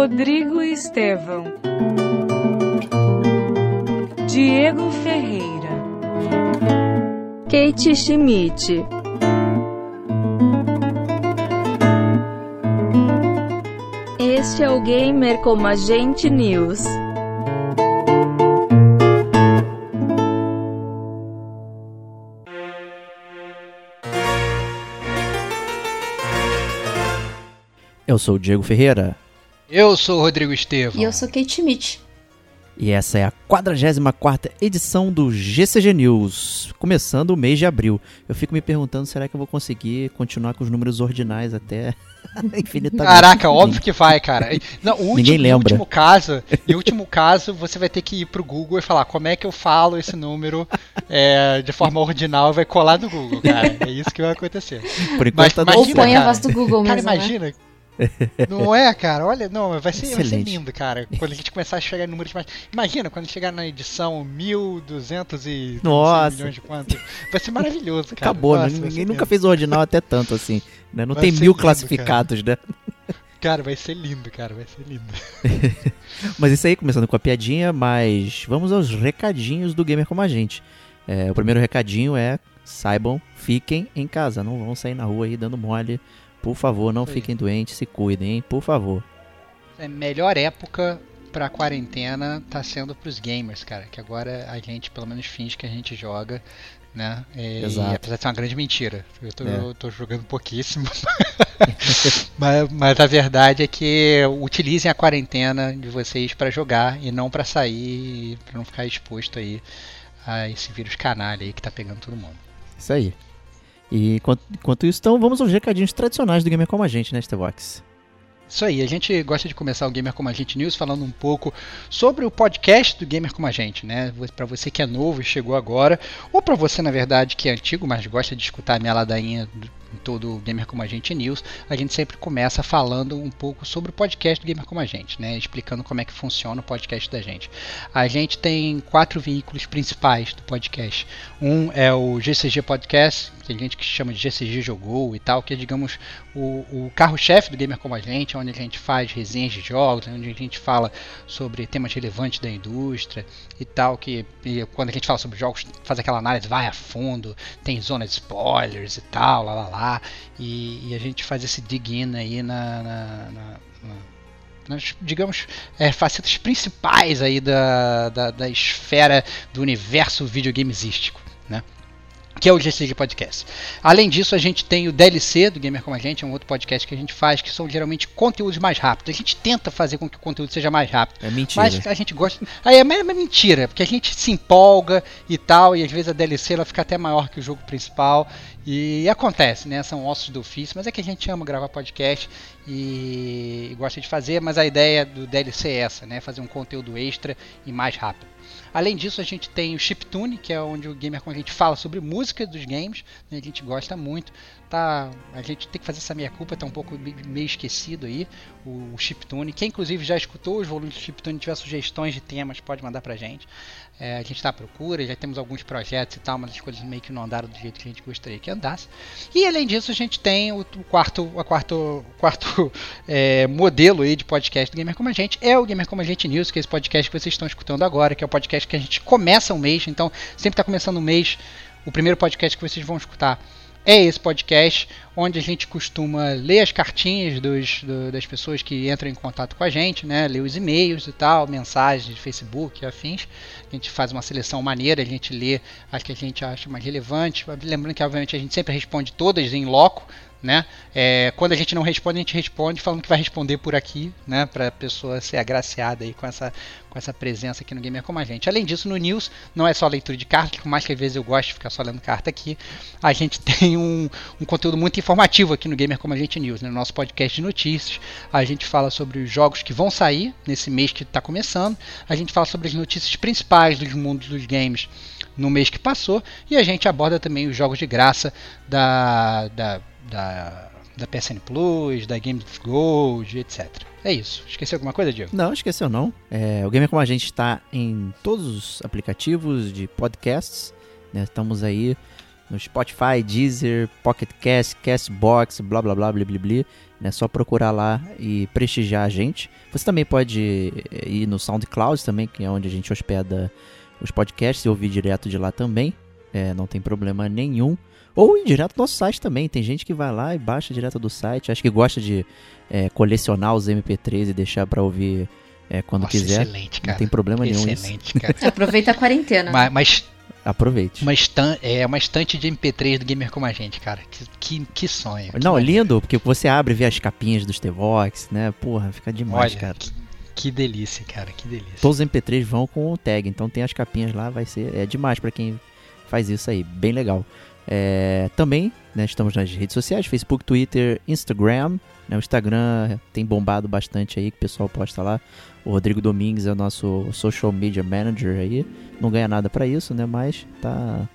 Rodrigo Estevão, Diego Ferreira, Kate Schmidt. Este é o Gamer como Agente News. Eu sou o Diego Ferreira. Eu sou o Rodrigo Estevam. E eu sou Kate Schmidt. E essa é a 44 edição do GCG News, começando o mês de abril. Eu fico me perguntando, será que eu vou conseguir continuar com os números ordinais até infinitamente? Caraca, óbvio que vai, cara. Não, último, Ninguém lembra. Em último caso, em último caso, você vai ter que ir pro Google e falar como é que eu falo esse número é, de forma ordinal e vai colar no Google, cara. É isso que vai acontecer. Por enquanto, Mas, tá imagina, Ou põe a voz do Google cara, mesmo, Cara, imagina... Né? Não é, cara? Olha, não, vai ser, vai ser, lindo, cara. Quando a gente começar a chegar em números mais. Imagina, quando chegar na edição 1200 e Nossa. milhões de quanto. Vai ser maravilhoso, cara. Acabou, né? Nossa, ninguém nunca fez o ordinal até tanto assim. Né? Não vai tem mil lindo, classificados, cara. né? Cara, vai ser lindo, cara, vai ser lindo. mas isso aí, começando com a piadinha, mas vamos aos recadinhos do Gamer Como a Gente. É, o primeiro recadinho é, saibam, fiquem em casa, não vão sair na rua aí dando mole por favor, não fiquem doentes, se cuidem, hein? Por favor. É melhor época pra quarentena tá sendo pros gamers, cara. Que agora a gente, pelo menos, finge que a gente joga, né? E, Exato. E, apesar de ser uma grande mentira. Eu tô, é. eu tô jogando pouquíssimo. mas, mas, a verdade é que utilizem a quarentena de vocês para jogar e não para sair, para não ficar exposto aí a esse vírus canalha aí que tá pegando todo mundo. Isso aí. E enquanto, isso, então, vamos aos recadinhos tradicionais do Gamer Como a Gente, né, Stevox? Isso aí, a gente gosta de começar o Gamer Como a Gente News falando um pouco sobre o podcast do Gamer Como a Gente, né? Para você que é novo e chegou agora, ou para você, na verdade, que é antigo, mas gosta de escutar a minha ladainha em todo o Gamer Como a Gente News, a gente sempre começa falando um pouco sobre o podcast do Gamer Como a Gente, né? Explicando como é que funciona o podcast da gente. A gente tem quatro veículos principais do podcast. Um é o GCG Podcast, que a gente que chama de GCG Jogou e tal, que é, digamos, o, o carro-chefe do Gamer Como a Gente, onde a gente faz resenhas de jogos, onde a gente fala sobre temas relevantes da indústria e tal, que e quando a gente fala sobre jogos, faz aquela análise, vai a fundo, tem zona de spoilers e tal, lá lá lá lá e, e a gente faz esse dig in aí na, na, na, na nas, digamos, é, facetas principais aí da, da, da esfera do universo videogamesístico, né? que é o GCG Podcast. Além disso, a gente tem o DLC do Gamer Como a Gente, é um outro podcast que a gente faz, que são geralmente conteúdos mais rápidos. A gente tenta fazer com que o conteúdo seja mais rápido. É mentira. Mas a gente gosta. Aí é, é mentira, porque a gente se empolga e tal, e às vezes a DLC ela fica até maior que o jogo principal. E acontece, né? São ossos do ofício, mas é que a gente ama gravar podcast e, gosta de fazer, mas a ideia do DLC é essa, né? Fazer um conteúdo extra e mais rápido. Além disso, a gente tem o Chiptune, que é onde o gamer com a gente fala sobre música dos games, né? a gente gosta muito. Tá, a gente tem que fazer essa minha culpa, tá um pouco meio esquecido aí, o, o Chiptune. Quem inclusive já escutou os volumes do Chiptune tiver sugestões de temas, pode mandar pra gente. É, a gente está à procura, já temos alguns projetos e tal, mas as coisas meio que não andaram do jeito que a gente gostaria que andasse. E além disso, a gente tem o, o quarto, a quarto, quarto é, modelo aí de podcast do Gamer Como a Gente, é o Gamer Como a Gente News, que é esse podcast que vocês estão escutando agora, que é o podcast que a gente começa o mês, então sempre está começando o mês, o primeiro podcast que vocês vão escutar é esse podcast, onde a gente costuma ler as cartinhas dos, do, das pessoas que entram em contato com a gente, né? ler os e-mails e tal, mensagens de Facebook e afins. A gente faz uma seleção maneira, a gente lê as que a gente acha mais relevante. Lembrando que, obviamente, a gente sempre responde todas em loco, né? É, quando a gente não responde, a gente responde falando que vai responder por aqui, né? Para a pessoa ser agraciada aí com essa, com essa presença aqui no Gamer Como a Gente. Além disso, no News não é só leitura de carta, por mais que às vezes eu goste de ficar só lendo carta aqui, a gente tem um, um conteúdo muito informativo aqui no Gamer Como a Gente News, né? no nosso podcast de notícias. A gente fala sobre os jogos que vão sair nesse mês que está começando. A gente fala sobre as notícias principais dos mundos dos games no mês que passou e a gente aborda também os jogos de graça da, da da, da PSN Plus, da Games Gold, etc. É isso. Esqueceu alguma coisa, Diego? Não, esqueceu não. É, o Gamer Como a Gente está em todos os aplicativos de podcasts. Né? Estamos aí no Spotify, Deezer, Pocket Cast, Castbox, blá blá blá blá blá blá. É só procurar lá e prestigiar a gente. Você também pode ir no SoundCloud também, que é onde a gente hospeda os podcasts e ouvir direto de lá também. É, não tem problema nenhum. Ou ir direto no nosso site também. Tem gente que vai lá e baixa direto do site. Acho que gosta de é, colecionar os MP3 e deixar para ouvir é, quando Nossa, quiser. Excelente, cara. Não tem problema nenhum Excelente, cara. Aproveita a quarentena. mas, mas Aproveite. uma, estan é uma estante de MP3 do Gamer Como a Gente, cara. Que, que, que sonho. que Não, maneiro. lindo, porque você abre e vê as capinhas dos T-Vox, né? Porra, fica demais, Olha, cara. que, que delícia, cara. Que delícia. Todos os MP3 vão com o tag, então tem as capinhas lá, vai ser. É demais pra quem faz isso aí, bem legal. É, também, né, estamos nas redes sociais, Facebook, Twitter, Instagram. Né, o Instagram tem bombado bastante aí, que o pessoal posta lá. O Rodrigo Domingues é o nosso social media manager aí. Não ganha nada pra isso, né? Mas tá.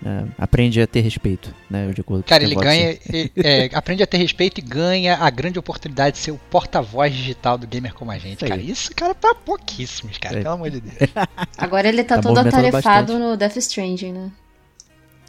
né, aprende a ter respeito, né? De acordo Cara, ele ganha, e- é, aprende a ter respeito e ganha a grande oportunidade de ser o porta-voz digital do gamer como a gente, Isso cara. Isso, cara, pra pouquíssimos, cara, É. pelo amor de Deus. Agora ele tá, Tá todo atarefado bastante. no Death Stranding, né?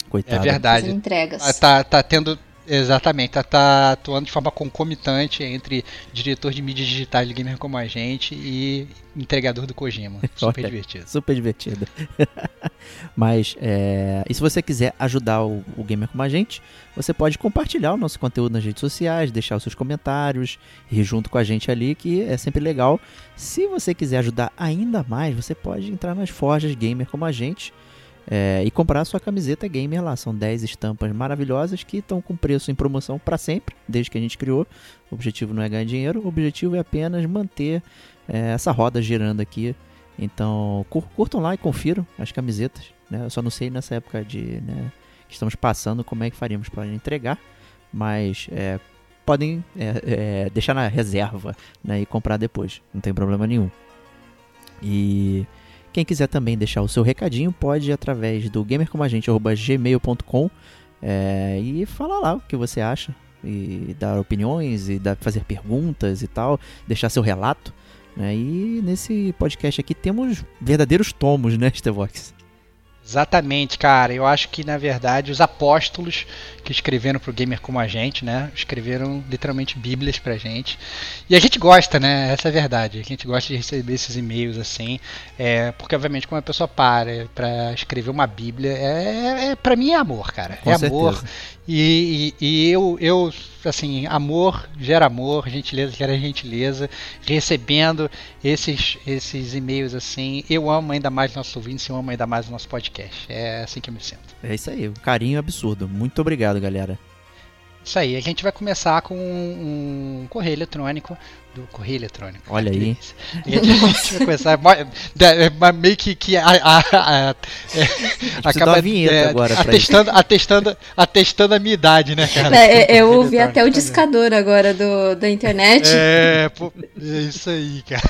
Coitado. É verdade. Fazendo entregas. Ah, Tá, tá tendo. Exatamente, tá, tá atuando de forma concomitante entre diretor de mídias digitais do gamer como a gente e entregador do Kojima. Super Olha. divertido. Super divertido. Mas, é, e se você quiser ajudar o, o gamer como a gente, você pode compartilhar o nosso conteúdo nas redes sociais, deixar os seus comentários, ir junto com a gente ali, que é sempre legal. Se você quiser ajudar ainda mais, você pode entrar nas forjas gamer como a gente é, e comprar sua camiseta gamer lá. São 10 estampas maravilhosas que estão com preço em promoção para sempre, desde que a gente criou. O objetivo não é ganhar dinheiro, o objetivo é apenas manter é, essa roda girando aqui. Então, cur- curtam lá e confiram as camisetas. Né? Eu só não sei nessa época de né, que estamos passando como é que faríamos para entregar, mas é, podem é, é, deixar na reserva né, e comprar depois, não tem problema nenhum. E quem quiser também deixar o seu recadinho pode ir através do gamercomagente.gmail.com é, e falar lá o que você acha e dar opiniões e dar, fazer perguntas e tal, deixar seu relato. Né? E nesse podcast aqui temos verdadeiros tomos, né, Stevox? Exatamente, cara. Eu acho que na verdade os apóstolos que escreveram pro gamer como a gente, né, escreveram literalmente bíblias pra gente. E a gente gosta, né? Essa é a verdade. A gente gosta de receber esses e-mails assim, é, porque obviamente quando a pessoa para pra escrever uma bíblia, é, é para mim é amor, cara. Com é certeza. amor. E, e, e eu, eu, assim, amor gera amor, gentileza gera gentileza. Recebendo esses, esses e-mails assim, eu amo ainda mais nossos ouvintes, eu amo ainda mais o nosso podcast. É assim que eu me sinto. É isso aí, um carinho absurdo. Muito obrigado, galera. Isso aí, a gente vai começar com um, correio eletrônico do correio eletrônico. Olha Que aí. A gente, a vai começar é, meio que, que a, a, a- é, dar uma vinheta agora pra atestando, atestando, atestando a minha idade, né, cara? É, é, eu ouvi até o discador agora do, da internet. É, pô, é isso aí, cara.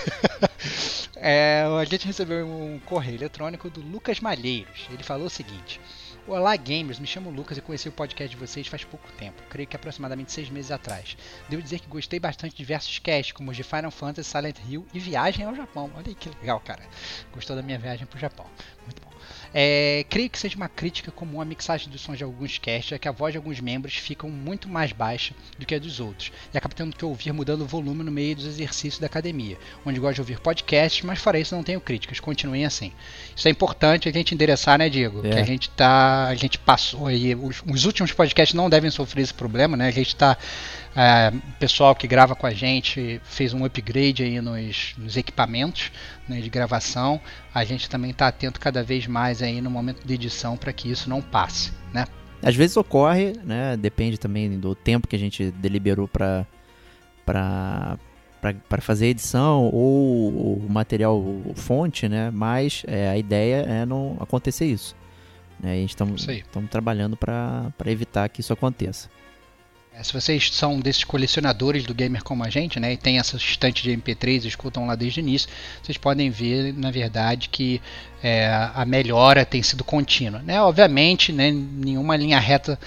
É, a gente recebeu um correio eletrônico do Lucas Malheiros. Ele falou o seguinte: Olá, gamers. Me chamo Lucas e conheci o podcast de vocês faz pouco tempo. Creio que aproximadamente seis meses atrás. Devo dizer que gostei bastante de diversos casts, como os de Final Fantasy, Silent Hill e Viagem ao Japão. Olha aí que legal, cara. Gostou da minha viagem pro Japão. Muito bom. É, creio que seja uma crítica comum à mixagem dos sons de alguns casts, é que a voz de alguns membros ficam muito mais baixa do que a dos outros, e acaba tendo que ouvir mudando o volume no meio dos exercícios da academia, onde gosto de ouvir podcasts, mas fora isso não tenho críticas, continuem assim. Isso é importante a gente endereçar, né, Diego? É. Que a gente tá. A gente passou aí. Os, os últimos podcasts não devem sofrer esse problema, né? A gente tá. É, o pessoal que grava com a gente fez um upgrade aí nos, nos equipamentos né, de gravação. A gente também está atento cada vez mais aí no momento de edição para que isso não passe, né? Às vezes ocorre, né? Depende também do tempo que a gente deliberou para para para fazer a edição ou o material o fonte, né? Mas é, a ideia é não acontecer isso. Né? E a gente estamos trabalhando para evitar que isso aconteça. É, se vocês são desses colecionadores do gamer como a gente, né, e tem essa estante de MP3 e escutam lá desde o início, vocês podem ver, na verdade, que é, a melhora tem sido contínua. Né? Obviamente, né, nenhuma linha reta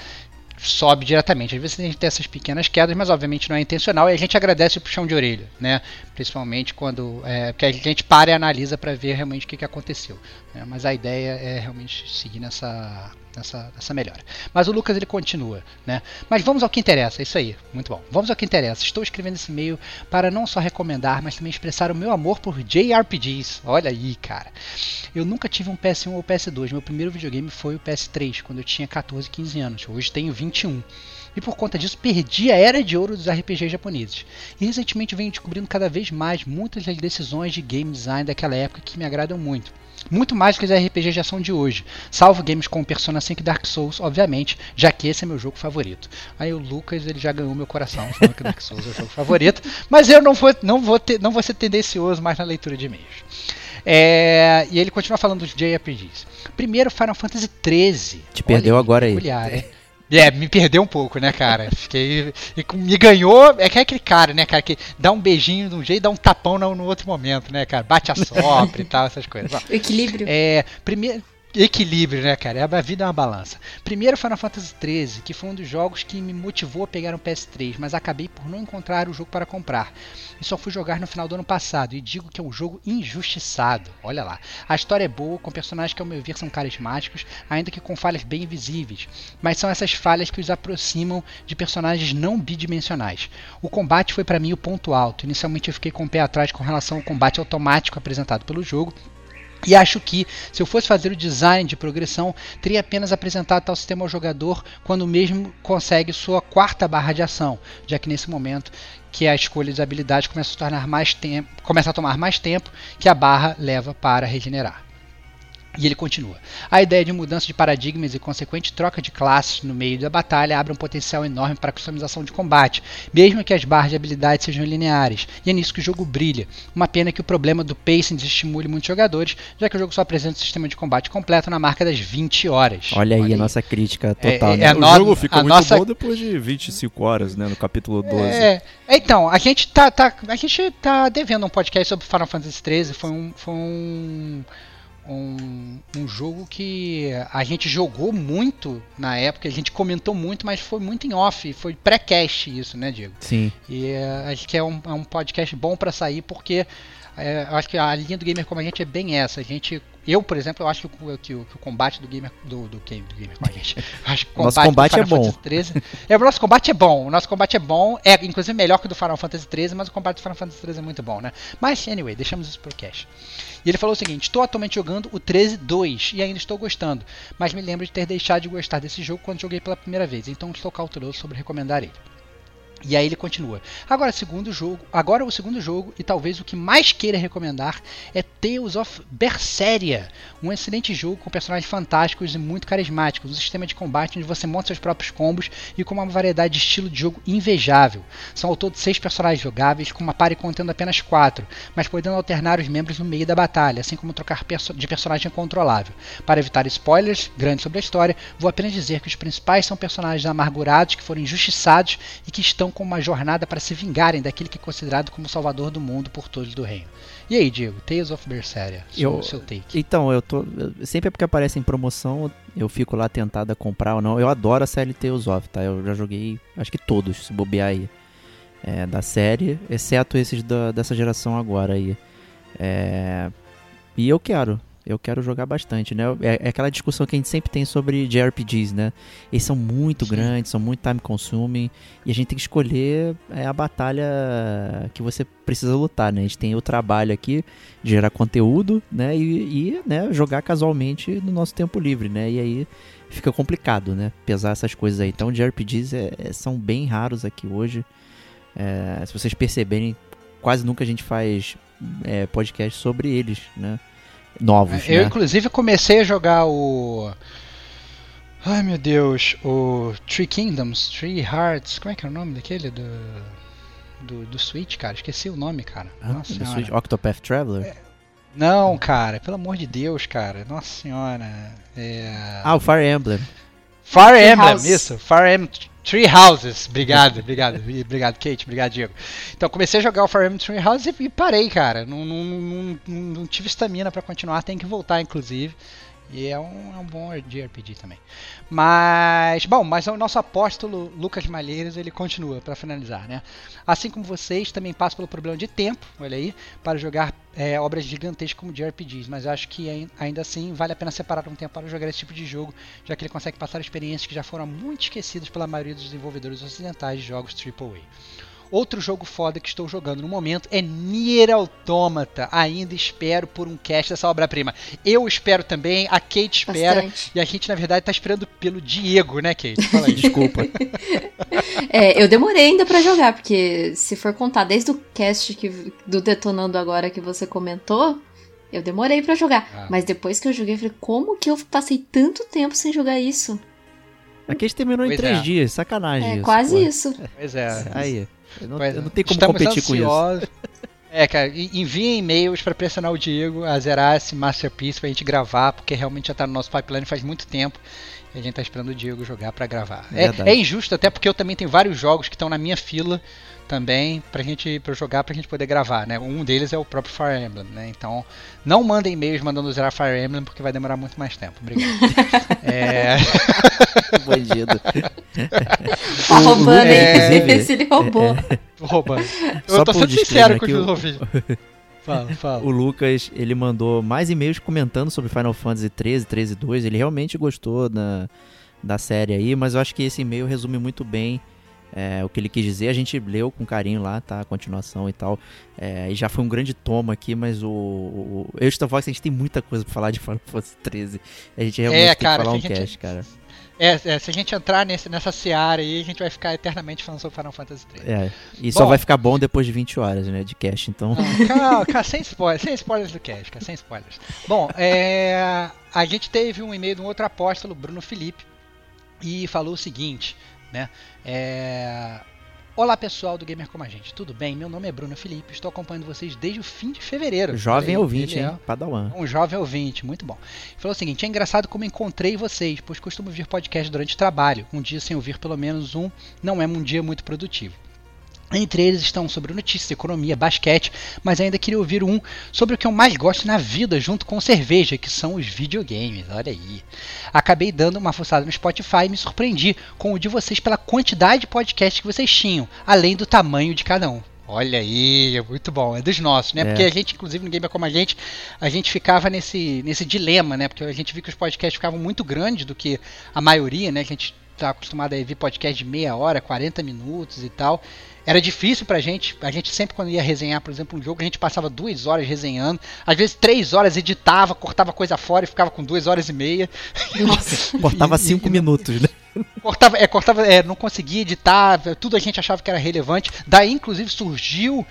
sobe diretamente. Às vezes a gente tem essas pequenas quedas, mas obviamente não é intencional e a gente agradece o puxão de orelha, né? Principalmente quando é, que a gente para e analisa para ver realmente o que, que aconteceu. né? Mas a ideia é realmente seguir nessa, nessa, nessa melhora. Mas o Lucas ele continua, né? Mas vamos ao que interessa, é isso aí, muito bom. Vamos ao que interessa. Estou escrevendo esse e-mail para não só recomendar, mas também expressar o meu amor por JRPGs. Olha aí, cara. Eu nunca tive um PS1 ou PS2. Meu primeiro videogame foi o PS3, quando eu tinha 14, 15 anos. Hoje tenho 21. E por conta disso, perdi a era de ouro dos RPGs japoneses. E recentemente venho descobrindo cada vez mais muitas das decisões de game design daquela época que me agradam muito. Muito mais do que os RPGs de ação de hoje, salvo games como Persona 5 e Dark Souls, obviamente, já que esse é meu jogo favorito. Aí o Lucas ele já ganhou meu coração, falando que Dark Souls é o jogo favorito, mas eu não vou, não vou, ter, não vou ser tendencioso mais na leitura de e-mails. É, e ele continua falando dos JRPGs. Primeiro, Final Fantasy XIII. Te perdeu agora aí. peculiar, hein? É, me perdeu um pouco, né, cara? Fiquei. e Me ganhou. É que é aquele cara, né, cara, que dá um beijinho de um jeito e dá um tapão no, no outro momento, né, cara? Bate a sopra e tal, essas coisas. Bom, equilíbrio. é, primeiro equilíbrio, né, cara? A vida é uma balança. Primeiro Final Fantasy XIII, que foi um dos jogos que me motivou a pegar um PS3, mas acabei por não encontrar o jogo para comprar. E só fui jogar no final do ano passado e digo que é um jogo injustiçado. Olha lá. A história é boa, com personagens que ao meu ver são carismáticos, ainda que com falhas bem visíveis, mas são essas falhas que os aproximam de personagens não bidimensionais. O combate foi para mim o ponto alto. Inicialmente eu fiquei com o pé atrás com relação ao combate automático apresentado pelo jogo, e acho que, se eu fosse fazer o design de progressão, teria apenas apresentado tal sistema ao jogador quando mesmo consegue sua quarta barra de ação, já que nesse momento que a escolha de habilidades começa a, tornar mais tempo, começa a tomar mais tempo que a barra leva para regenerar. E ele continua. A ideia de mudança de paradigmas e consequente troca de classes no meio da batalha abre um potencial enorme para a customização de combate, mesmo que as barras de habilidade sejam lineares. E é nisso que o jogo brilha. Uma pena que o problema do pacing desestimule muitos jogadores, já que o jogo só apresenta um sistema de combate completo na marca das 20 horas. Olha aí a nossa crítica É- total, é né? a o no- jogo fica a muito nossa- bom depois de 25 horas, né? No capítulo 12. É, então, a gente tá, tá, a gente tá devendo um podcast sobre Final Fantasy XIII. Foi um, foi um, um, um jogo que a gente jogou muito na época, a gente comentou muito, mas foi muito em off, foi pré-cast isso, né, Diego? Sim. E é, acho que é um, é um podcast bom pra sair porque é, acho que a linha do gamer como a gente é bem essa. A gente, eu, por exemplo, eu acho que o, que o- que o combate do gamer do, do, game, do gamer a gente, eu acho que o Nosso combate é Final bom. É, o nosso combate é bom. O nosso combate é bom, é inclusive melhor que o do Final Fantasy XIII, mas o combate do Final Fantasy XIII é muito bom, né? Mas anyway, deixamos isso pro cash. E ele falou o seguinte: Estou atualmente jogando o 13-2 e ainda estou gostando, mas me lembro de ter deixado de gostar desse jogo quando joguei pela primeira vez, então estou cauteloso sobre recomendar ele. E aí ele continua. Agora, segundo jogo, agora o segundo jogo e talvez o que mais queira recomendar é Tales of Berseria, um excelente jogo com personagens fantásticos e muito carismáticos, um sistema de combate onde você monta seus próprios combos e com uma variedade de estilo de jogo invejável. São ao todo seis personagens jogáveis, com uma party contendo apenas quatro, mas podendo alternar os membros no meio da batalha, assim como trocar de personagem controlável. Para evitar spoilers grandes sobre a história, vou apenas dizer que os principais são personagens amargurados que foram injustiçados e que estão com uma jornada para se vingarem daquele que é considerado como salvador do mundo por todos do reino. E aí, Diego, Tales of Berseria, seu, Eu- seu take. Então, eu tô. Sempre porque aparece em promoção, eu fico lá tentado a comprar ou não. Eu adoro a série Tales of, tá? Eu já joguei, acho que todos, se bobear aí. é, da série, exceto esses da- dessa geração agora aí. É, e eu quero. Eu quero jogar bastante, né? É, é aquela discussão que a gente sempre tem sobre JRPGs, né? Eles são muito Sim. grandes, são muito time consuming. E a gente tem que escolher é, a batalha que você precisa lutar, né? A gente tem o trabalho aqui de gerar conteúdo, né? E, e, né, jogar casualmente no nosso tempo livre, né? E aí fica complicado, né? Pesar essas coisas aí. Então, JRPGs é, é- são bem raros aqui hoje. É, se vocês perceberem, quase nunca a gente faz é, podcast sobre eles, né? Novos, Eu, né? inclusive, comecei a jogar o. Ai meu Deus, o Three Kingdoms, Three Hearts, como é que é o nome daquele do. Do, do Switch, cara? Esqueci o nome, cara. Ah, Nossa do senhora. Switch, Octopath Traveler? Não, cara, pelo amor de Deus, cara. Nossa senhora. É... Ah, o Fire Emblem. Fire Emblem, isso. Fire Emblem Tree Houses. Obrigado, obrigado. obrigado, Kate. Obrigado, Diego. Então, comecei a jogar o Fire Emblem Tree Houses e, parei, cara. Não, não, não, não, tive estamina pra continuar. Tem que voltar, inclusive. E é um, é um bom JRPG também. Mas, bom, mas o nosso apóstolo Lucas Malheiros, ele continua para finalizar, né? Assim como vocês, também passo pelo problema de tempo, olha aí, para jogar é, obras gigantescas como JRPGs, mas acho que ai- ainda assim vale a pena separar um tempo para jogar esse tipo de jogo, já que ele consegue passar experiências que já foram muito esquecidas pela maioria dos desenvolvedores ocidentais de jogos AAA. Outro jogo foda que estou jogando no momento é Nier Automata. Ainda espero por um cast dessa obra-prima. Eu espero também, a Kate espera. Bastante. E a gente, na verdade, tá esperando pelo Diego, né, Kate? Fala aí. Desculpa. É, eu demorei ainda pra jogar, porque se for contar desde o cast que, do Detonando Agora que você comentou, eu demorei pra jogar. Ah. Mas depois que eu joguei, eu falei, como que eu passei tanto tempo sem jogar isso? Aqui a gente terminou em Pois três é. dias, sacanagem É isso, quase pô. isso. Pois é. Aí, eu não, eu não tenho como Estamos competir com isso. ansiosos. É, cara, enviem e-mails pra pressionar o Diego a zerar esse Masterpiece pra gente gravar, porque realmente já tá no nosso pipeline faz muito tempo. E a gente tá esperando o Diego jogar pra gravar. É, é injusto, até porque eu também tenho vários jogos que estão na minha fila também pra gente pra eu jogar pra gente poder gravar, né? Um deles é o próprio Fire Emblem, né? Então, não mandem e-mails mandando zerar Fire Emblem porque vai demorar muito mais tempo. Obrigado. é, Bandido. Tá roubando, hein? É. Esse ele roubou. tô roubando. Só Eu tô sendo sincero com o- ouvintes. Fala, fala. O Lucas, ele mandou mais e-mails comentando sobre Final Fantasy 13, 13 2. Ele realmente gostou da, da série aí, mas eu acho que esse e-mail resume muito bem é, o que ele quis dizer. A gente leu com carinho lá, tá? A continuação e tal. É, e já foi um grande toma aqui, mas o. o eu o Fox, a gente tem muita coisa pra falar de Final Fantasy 13. A gente realmente É, tem cara, que falar um gente- cast, cara. É, é, se a gente entrar nesse, nessa seara aí, a gente vai ficar eternamente falando sobre Final Fantasy III. É. E só Bom. vai ficar bom depois de 20 horas, né? De cast, então. Calma, sem spoilers, sem spoilers do cast, cara, sem spoilers. Bom, é, a gente teve um e-mail de um outro apóstolo, Bruno Felipe, e falou o seguinte, né? É, Olá pessoal do Gamer Como a Gente, tudo bem? Meu nome é Bruno Felipe, estou acompanhando vocês desde o fim de fevereiro. Jovem ouvinte, ele é hein? Padawan. um jovem ouvinte, muito bom. Falou o seguinte: é engraçado como encontrei vocês, pois costumo ouvir podcast durante o trabalho. Um dia sem ouvir pelo menos um não é um dia muito produtivo. Entre eles estão sobre notícias, economia, basquete, mas ainda queria ouvir um sobre o que eu mais gosto na vida, junto com cerveja, que são os videogames. Olha aí. Acabei dando uma fuçada no Spotify e me surpreendi com o de vocês pela quantidade de podcasts que vocês tinham, além do tamanho de cada um. Olha aí, é muito bom, é dos nossos, né? É. Porque a gente, inclusive, no Gamer Como a Gente, a gente ficava nesse, nesse dilema, né? Porque a gente viu que os podcasts ficavam muito grandes do que a maioria, né? Que a gente tá acostumado a ouvir podcast de meia hora, 40 minutos e tal. Era difícil pra gente. A gente sempre, quando ia resenhar, por exemplo, um jogo, a gente passava duas horas resenhando. Às vezes, três horas editava, cortava coisa fora e ficava com duas horas e meia. Nossa. Cortava E- 5 e- minutos, né? Cortava, é, cortava, é, não conseguia editar, tudo a gente achava que era relevante. Daí, inclusive, surgiu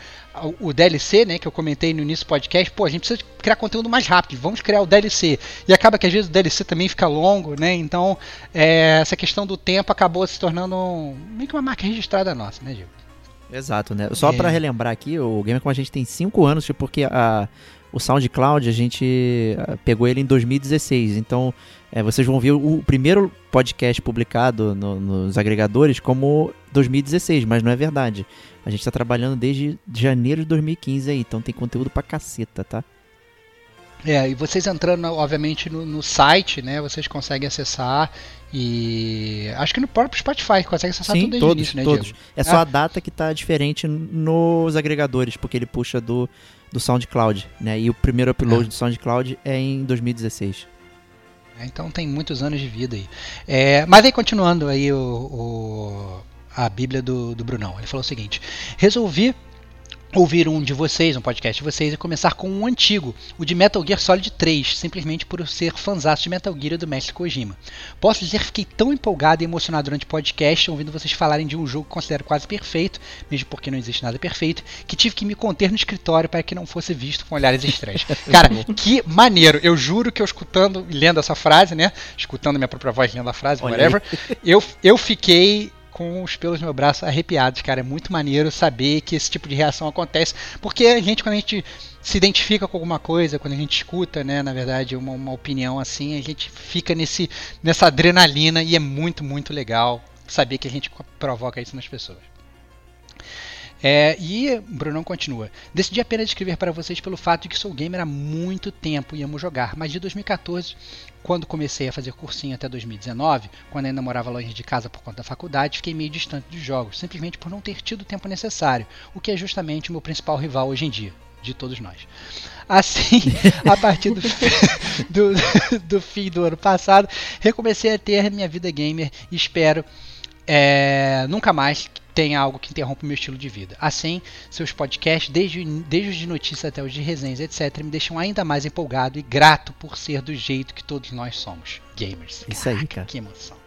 o, o DLC, né, que eu comentei no início do podcast. Pô, a gente precisa criar conteúdo mais rápido, vamos criar o DLC. E acaba que às vezes o DLC também fica longo, né? Então, é, essa questão do tempo acabou se tornando um- meio que uma marca registrada nossa, né, Diego? Exato, né? Só É. pra relembrar aqui, o Gamer Como a gente tem 5 anos, tipo, porque a, o SoundCloud a gente ah, pegou ele em 2016. Então, é, vocês vão ver o primeiro podcast publicado no- nos agregadores como 2016, mas não é verdade. A gente tá trabalhando desde janeiro de 2015 aí, então tem conteúdo pra caceta, tá? É, e vocês entrando, obviamente, no, no site, né, vocês conseguem acessar e acho que no próprio Spotify consegue acessar Sim, tudo desde todos, início, né, todos. Diego? É só Ah. a data que tá diferente nos agregadores, porque ele puxa do, do SoundCloud, né? E o primeiro upload É. do SoundCloud é em 2016. É, Então tem muitos anos de vida aí. É, mas aí continuando aí o, o- a Bíblia do, do Brunão. Ele falou o seguinte: resolvi ouvir um de vocês, um podcast de vocês, e começar com um antigo, o de Metal Gear Solid 3, simplesmente por ser fãzaço de Metal Gear do mestre Kojima. Posso dizer que fiquei tão empolgado e emocionado durante o podcast, ouvindo vocês falarem de um jogo que considero quase perfeito, mesmo porque não existe nada perfeito, que tive que me conter no escritório para que não fosse visto com olhares estranhos. Cara, que maneiro! Eu juro que eu escutando, lendo essa frase, né? Escutando minha própria voz lendo a frase, whatever, eu, eu fiquei com os pelos no meu braço arrepiados, cara. É muito maneiro saber que esse tipo de reação acontece, porque a gente, quando a gente se identifica com alguma coisa, quando a gente escuta, né, na verdade, uma, uma opinião assim, a gente fica nesse, nessa adrenalina e é muito, muito legal saber que a gente provoca isso nas pessoas. É, e Brunão continua. Decidi apenas escrever para vocês pelo fato de que sou gamer há muito tempo e amo jogar, mas de 2014, quando comecei a fazer cursinho até 2019, quando ainda morava longe de casa por conta da faculdade, fiquei meio distante dos jogos, simplesmente por não ter tido o tempo necessário, o que é justamente o meu principal rival hoje em dia, de todos nós. Assim, a partir do, do, do fim do ano passado, recomecei a ter minha vida gamer e espero é, nunca mais tenha algo que interrompa o meu estilo de vida. Assim, seus podcasts, desde, desde os de notícias até os de resenhas, etc., me deixam ainda mais empolgado e grato por ser do jeito que todos nós somos, gamers. Isso aí, cara. Que emoção.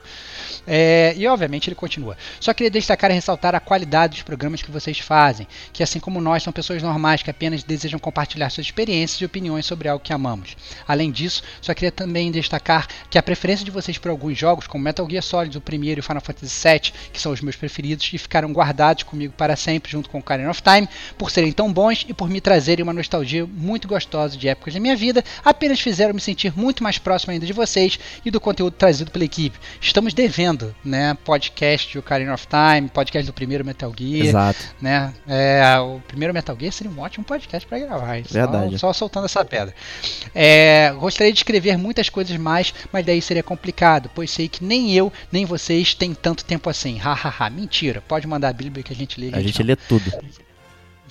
É, e obviamente ele continua. Só queria destacar e ressaltar a qualidade dos programas que vocês fazem, que assim como nós são pessoas normais que apenas desejam compartilhar suas experiências e opiniões sobre algo que amamos. Além disso, só queria também destacar que a preferência de vocês por alguns jogos, como Metal Gear Solid, o primeiro e Final Fantasy VII, que são os meus preferidos e ficaram guardados comigo para sempre junto com Ocarina of Time, por serem tão bons e por me trazerem uma nostalgia muito gostosa de épocas da minha vida, apenas fizeram me sentir muito mais próximo ainda de vocês e do conteúdo trazido pela equipe. Estamos devendo, né, podcast de Ocarina of Time, podcast do primeiro Metal Gear, Exato. né? É, o primeiro Metal Gear seria um ótimo podcast para gravar. hein? Só- Verdade. Só, soltando essa pedra. É, gostaria de escrever muitas coisas mais, mas daí seria complicado, pois sei que nem eu nem vocês têm tanto tempo assim. Hahaha, mentira. Pode mandar a Bíblia que a gente lê. A gente não. lê tudo.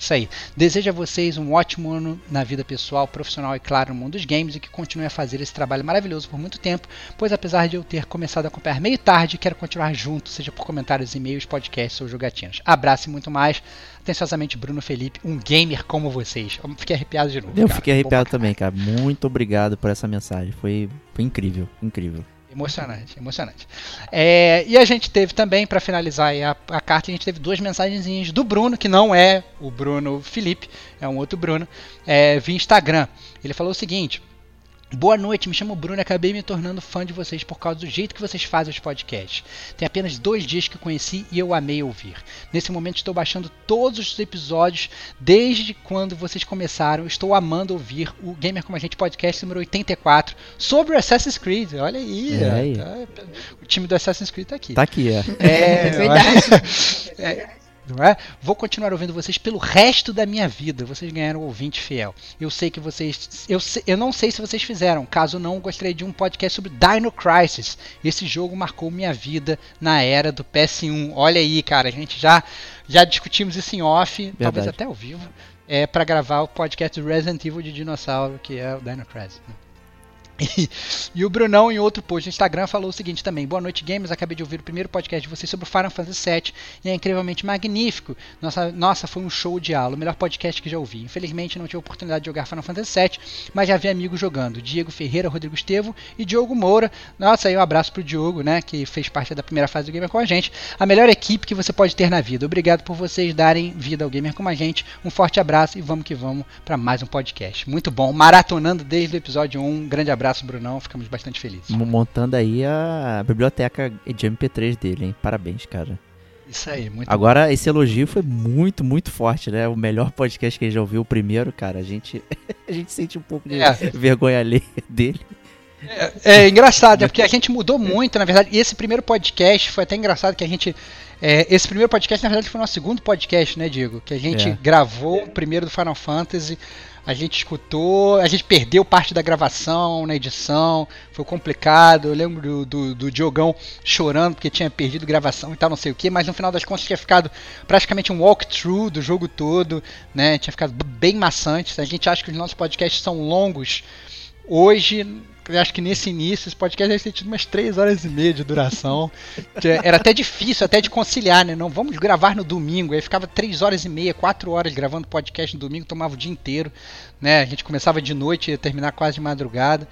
Isso aí. Desejo a vocês um ótimo ano na vida pessoal, profissional e, claro, no mundo dos games e que continue a fazer esse trabalho maravilhoso por muito tempo, pois apesar de eu ter começado a acompanhar meio tarde, quero continuar junto, seja por comentários, e-mails, podcasts ou jogatinas. Abraço e muito mais. Atenciosamente, Bruno Felipe, um gamer como vocês. Eu fiquei arrepiado de novo. Eu cara. fiquei arrepiado também, cara. Muito obrigado por essa mensagem. Foi, foi incrível, incrível. Emocionante, emocionante. É, e a gente teve também, para finalizar a, a carta, a gente teve duas mensagenzinhas do Bruno, que não é o Bruno Felipe, é um outro Bruno, é, via Instagram. Ele falou o seguinte. Boa noite, me chamo Bruno e acabei me tornando fã de vocês por causa do jeito que vocês fazem os podcasts. Tem apenas dois dias que conheci e eu amei ouvir. Nesse momento estou baixando todos os episódios desde quando vocês começaram. Estou amando ouvir o Gamer Como a Gente podcast número 84 sobre o Assassin's Creed. Olha aí, É aí. tá- o time do Assassin's Creed tá aqui. Tá aqui, é. É, É verdade. é, não é? Vou continuar ouvindo vocês pelo resto da minha vida. Vocês ganharam um ouvinte fiel. Eu sei que vocês. Eu, sei- eu não sei se vocês fizeram. Caso não, gostaria de um podcast sobre Dino Crisis. Esse jogo marcou minha vida na era do PS1. Olha aí, cara. A gente já, já discutimos isso em off, talvez até ao vivo. É para gravar o podcast Resident Evil de dinossauro, que é o Dino Crisis. né? E, o Brunão, em outro post no Instagram, falou o seguinte também: Boa noite, gamers. Acabei de ouvir o primeiro podcast de vocês sobre o Final Fantasy VII e é incrivelmente magnífico. Nossa, nossa, foi um show de aula, o melhor podcast que já ouvi. Infelizmente, não tive a oportunidade de jogar Final Fantasy VII, mas já vi amigos jogando: Diego Ferreira, Rodrigo Estevo e Diogo Moura. Nossa, aí um abraço pro Diogo, né, que fez parte da primeira fase do Gamer com a gente. A melhor equipe que você pode ter na vida. Obrigado por vocês darem vida ao Gamer com a gente. Um forte abraço e vamos que vamos para mais um podcast. Muito bom, maratonando desde o episódio 1. Um grande abraço, Brunão. Ficamos bastante felizes. Montando aí a biblioteca de MP3 dele, hein? Parabéns, cara. Isso aí, muito Agora, esse elogio foi muito, muito forte, né? O melhor podcast que a gente já ouviu, o primeiro, cara. A gente, a gente sente um pouco de É. vergonha alheia dele. É, é engraçado, é porque a gente mudou muito, na verdade. E esse primeiro podcast foi até engraçado que a gente. é, esse primeiro podcast, na verdade, foi o nosso segundo podcast, né, Diego? Que a gente É. gravou o primeiro do Final Fantasy. A gente escutou, a gente perdeu parte da gravação na edição, foi complicado. Eu lembro do, do, do Diogão chorando porque tinha perdido gravação e tal, não sei o que, mas no final das contas tinha ficado praticamente um walkthrough do jogo todo, né? Tinha ficado bem maçante. A gente acha que os nossos podcasts são longos. Hoje, eu acho que nesse início, esse podcast deve ter tido umas 3 horas e meia de duração. Era até difícil até de conciliar, né? Não vamos gravar no domingo. Aí ficava 3 horas e meia, 4 horas gravando podcast no domingo, tomava o dia inteiro. Né? A gente começava de noite e ia terminar quase de madrugada.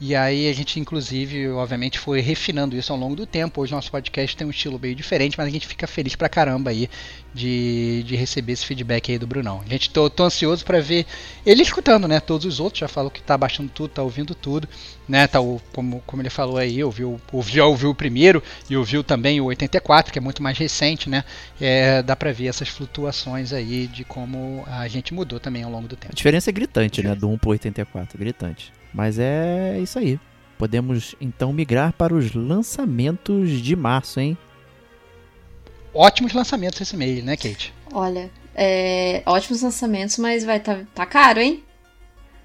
E aí a gente, inclusive, obviamente, foi refinando isso ao longo do tempo. Hoje nosso podcast tem um estilo meio diferente, mas a gente fica feliz pra caramba aí de, de receber esse feedback aí do Brunão. A gente tô, tô ansioso pra ver ele escutando, né? Todos os outros, já falou que tá baixando tudo, tá ouvindo tudo, né? Tá o, como, como ele falou aí, ouviu, ouviu, ouviu o primeiro e ouviu também o 84, que é muito mais recente, né? É, dá pra ver essas flutuações aí de como a gente mudou também ao longo do A tempo. diferença é gritante, né? Do 1 pro 84, gritante. Mas é isso aí. Podemos então migrar para os lançamentos de março, hein? Ótimos lançamentos esse mês, né, Kate? Olha, é, ótimos lançamentos, mas vai tá, tá caro, hein?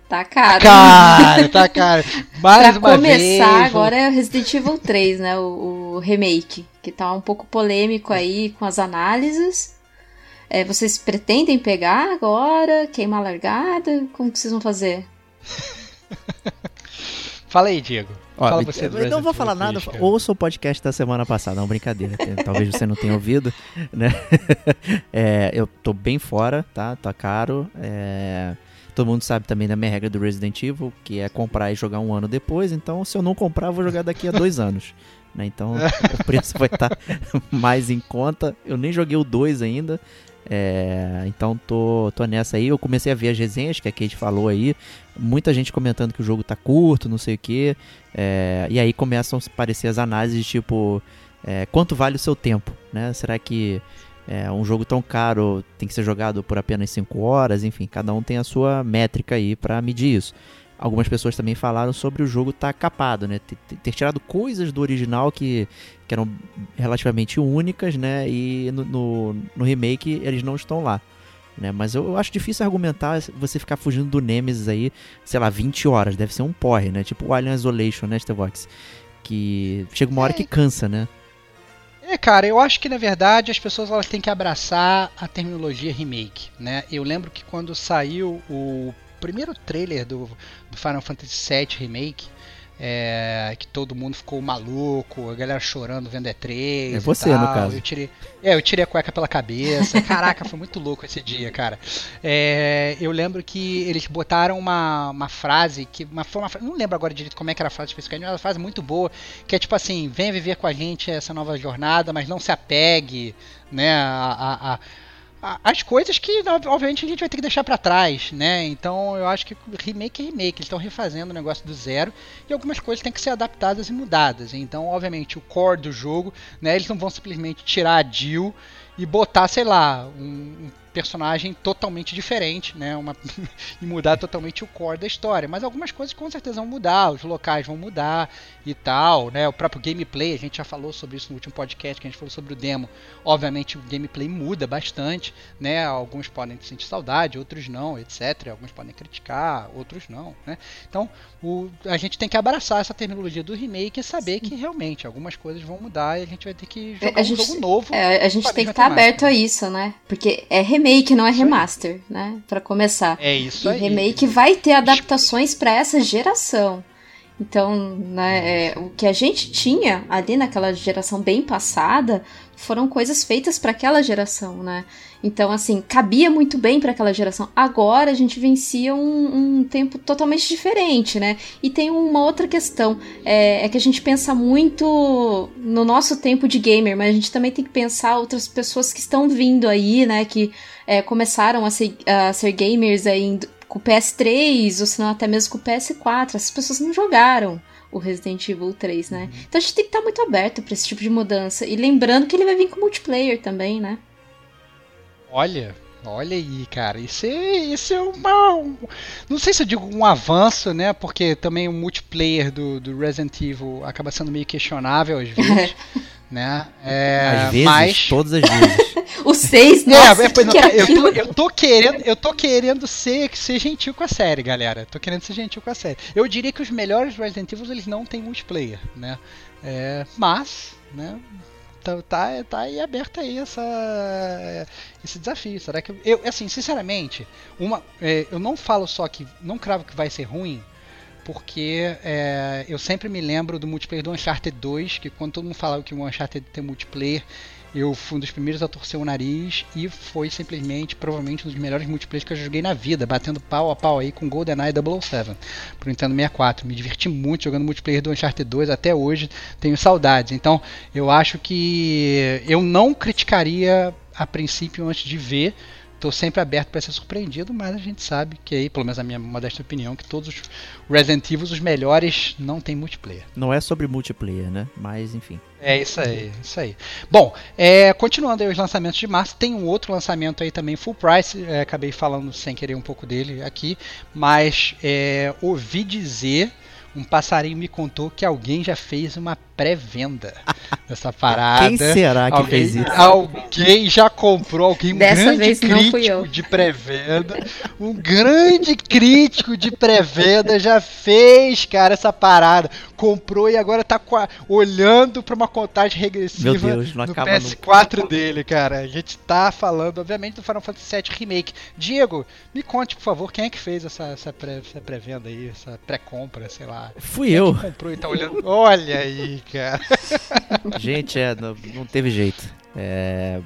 Tá caro. Cara, tá cara. Mais pra uma começar, vez. agora é o Resident Evil 3, né? O, o remake, que tá um pouco polêmico aí com as análises. É, vocês pretendem pegar agora? Queimar a largada? Como que vocês vão fazer? Fala aí, Diego. Ó, Fala eu- você eu não vou falar nada, 3, cara. ouça o podcast da semana passada, não, brincadeira, talvez você não tenha ouvido, né? É, eu tô bem fora, tá? Tá caro, é, todo mundo sabe também da minha regra do Resident Evil, que é comprar e jogar um ano depois, então se eu não comprar, eu vou jogar daqui a dois anos, né? Então o preço vai estar mais em conta, eu nem joguei o 2 ainda, é, então tô, tô nessa aí. Eu comecei a ver as resenhas que a Kate falou aí. Muita gente comentando que o jogo tá curto, não sei o que. e aí começam a aparecer as análises tipo é, quanto vale o seu tempo, né? Será que é, um jogo tão caro tem que ser jogado por apenas 5 horas? Enfim, cada um tem a sua métrica aí pra medir isso. Algumas pessoas também falaram sobre o jogo estar capado, né? Ter, ter- ter tirado coisas do original que, que eram relativamente únicas, né? E no, no, no remake eles não estão lá. Né? Mas eu, eu acho difícil argumentar você ficar fugindo do Nemesis aí, sei lá, 20 horas. Deve ser um porre, né? Tipo o Alien Isolation, né, Stevox? Que chega uma hora É. que cansa, né? É, cara, eu acho que na verdade as pessoas elas têm que abraçar a terminologia remake, né? Eu lembro que quando saiu o primeiro trailer do, do Final Fantasy VII Remake, é, que todo mundo ficou maluco, a galera chorando vendo E3. É e você, no caso. Eu tirei, é, eu tirei a cueca pela cabeça. Caraca, foi muito louco esse dia, cara. É, eu lembro que eles botaram uma, uma frase que uma, foi uma não lembro agora direito como é que era a frase especificamente, mas é uma frase muito boa que é tipo assim, venha viver com a gente essa nova jornada, mas não se apegue, né, a- a- a- as coisas que ob- obviamente a gente vai ter que deixar pra trás, né? Então eu acho que remake é remake, eles estão refazendo o negócio do zero e algumas coisas têm que ser adaptadas e mudadas. Então, obviamente, o core do jogo, né, eles não vão simplesmente tirar a Jill e botar, sei lá, um, um personagem totalmente diferente, né, uma e mudar totalmente o core da história. Mas algumas coisas com certeza vão mudar, os locais vão mudar e tal, né? O próprio gameplay, a gente já falou sobre isso no último podcast, que a gente falou sobre o demo. Obviamente o gameplay muda bastante, né? Alguns podem sentir saudade, outros não, etc. Alguns podem criticar, outros não, né? Então, o, a gente tem que abraçar essa terminologia do remake e saber que realmente algumas coisas vão mudar e a gente vai ter que jogar a um gente- jogo novo. É, a gente tem que estar temática. aberto a isso, né? Porque é remake, não é remaster, né? Pra começar. É isso E aí. remake vai ter adaptações pra essa geração. Então, né, é, o que a gente tinha ali naquela geração bem passada foram coisas feitas pra aquela geração, né? Então, assim, cabia muito bem pra aquela geração. Agora a gente vencia um, um tempo totalmente diferente, né? E tem uma outra questão, é, é que a gente pensa muito no nosso tempo de gamer, mas a gente também tem que pensar outras pessoas que estão vindo aí, né? Que é, começaram a ser, a ser gamers aí com o PS3, ou se não até mesmo com o PS4. Essas pessoas não jogaram o Resident Evil 3, né? Então a gente tem que estar muito aberto pra esse tipo de mudança. E lembrando que ele vai vir com multiplayer também, né? Olha, olha aí, cara. Isso é, isso é uma. um- não sei se eu digo um avanço, né? Porque também o multiplayer do, do Resident Evil acaba sendo meio questionável às vezes. Né? É, Às vezes, mas. todas as vezes. O 6, É, nossa, é, que não, que cara, eu, tô, eu tô querendo, eu tô querendo ser, ser gentil com a série, galera. Tô querendo ser gentil com a série. Eu diria que os melhores Resident Evil eles não têm multiplayer, né? É, mas, né? Tá, tá, tá aí aberto aí essa, esse desafio. Será que eu, eu assim, sinceramente, uma, é, eu não falo só que não cravo que vai ser ruim, porque é, eu sempre me lembro do multiplayer do Uncharted 2, que quando todo mundo falava que o Uncharted tem multiplayer, eu fui um dos primeiros a torcer o nariz e foi simplesmente, provavelmente, um dos melhores multiplayers que eu joguei na vida, batendo pau a pau aí com GoldenEye 007 pro Nintendo 64. Me diverti muito jogando multiplayer do Uncharted 2, até hoje tenho saudades. Então, eu acho que eu não criticaria a princípio antes de ver, Tô sempre aberto para ser surpreendido, mas a gente sabe que aí, pelo menos a minha modesta opinião, que todos os Resident Evil, os melhores, não tem multiplayer. Não é sobre multiplayer, né? Mas enfim. É isso aí, isso aí. Bom, é, continuando aí os lançamentos de março, tem um outro lançamento aí também full price. É, acabei falando sem querer um pouco dele aqui, mas é, ouvi dizer um passarinho me contou que alguém já fez uma pré-venda dessa parada. Quem será que alguém, fez isso? Alguém já comprou, alguém um Dessa grande crítico de pré-venda. Um grande crítico de pré-venda já fez, cara, essa parada. Comprou e agora tá com a- olhando pra uma contagem regressiva Deus, não no acaba PS4 dele, cara. A gente tá falando, obviamente, do Final Fantasy VII Remake. Diego, me conte, por favor, quem é que fez essa, essa pré- essa pré-venda aí, essa pré-compra, sei lá. Fui eu. Comprou e tá olhando. Olha aí, cara. Gente, é, não, não teve jeito. É,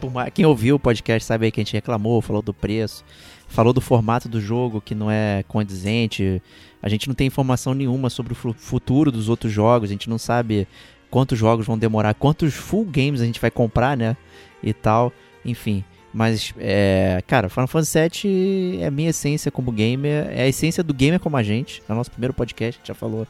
por quem ouviu o podcast sabe aí que a gente reclamou, falou do preço, falou do formato do jogo que não é condizente. A gente não tem informação nenhuma sobre o fu- futuro dos outros jogos, a gente não sabe quantos jogos vão demorar, quantos full games a gente vai comprar, né? E tal, enfim. Mas, é, cara, Final Fantasy VII é a minha essência como gamer, é a essência do gamer como a gente. No nosso primeiro podcast, a gente já falou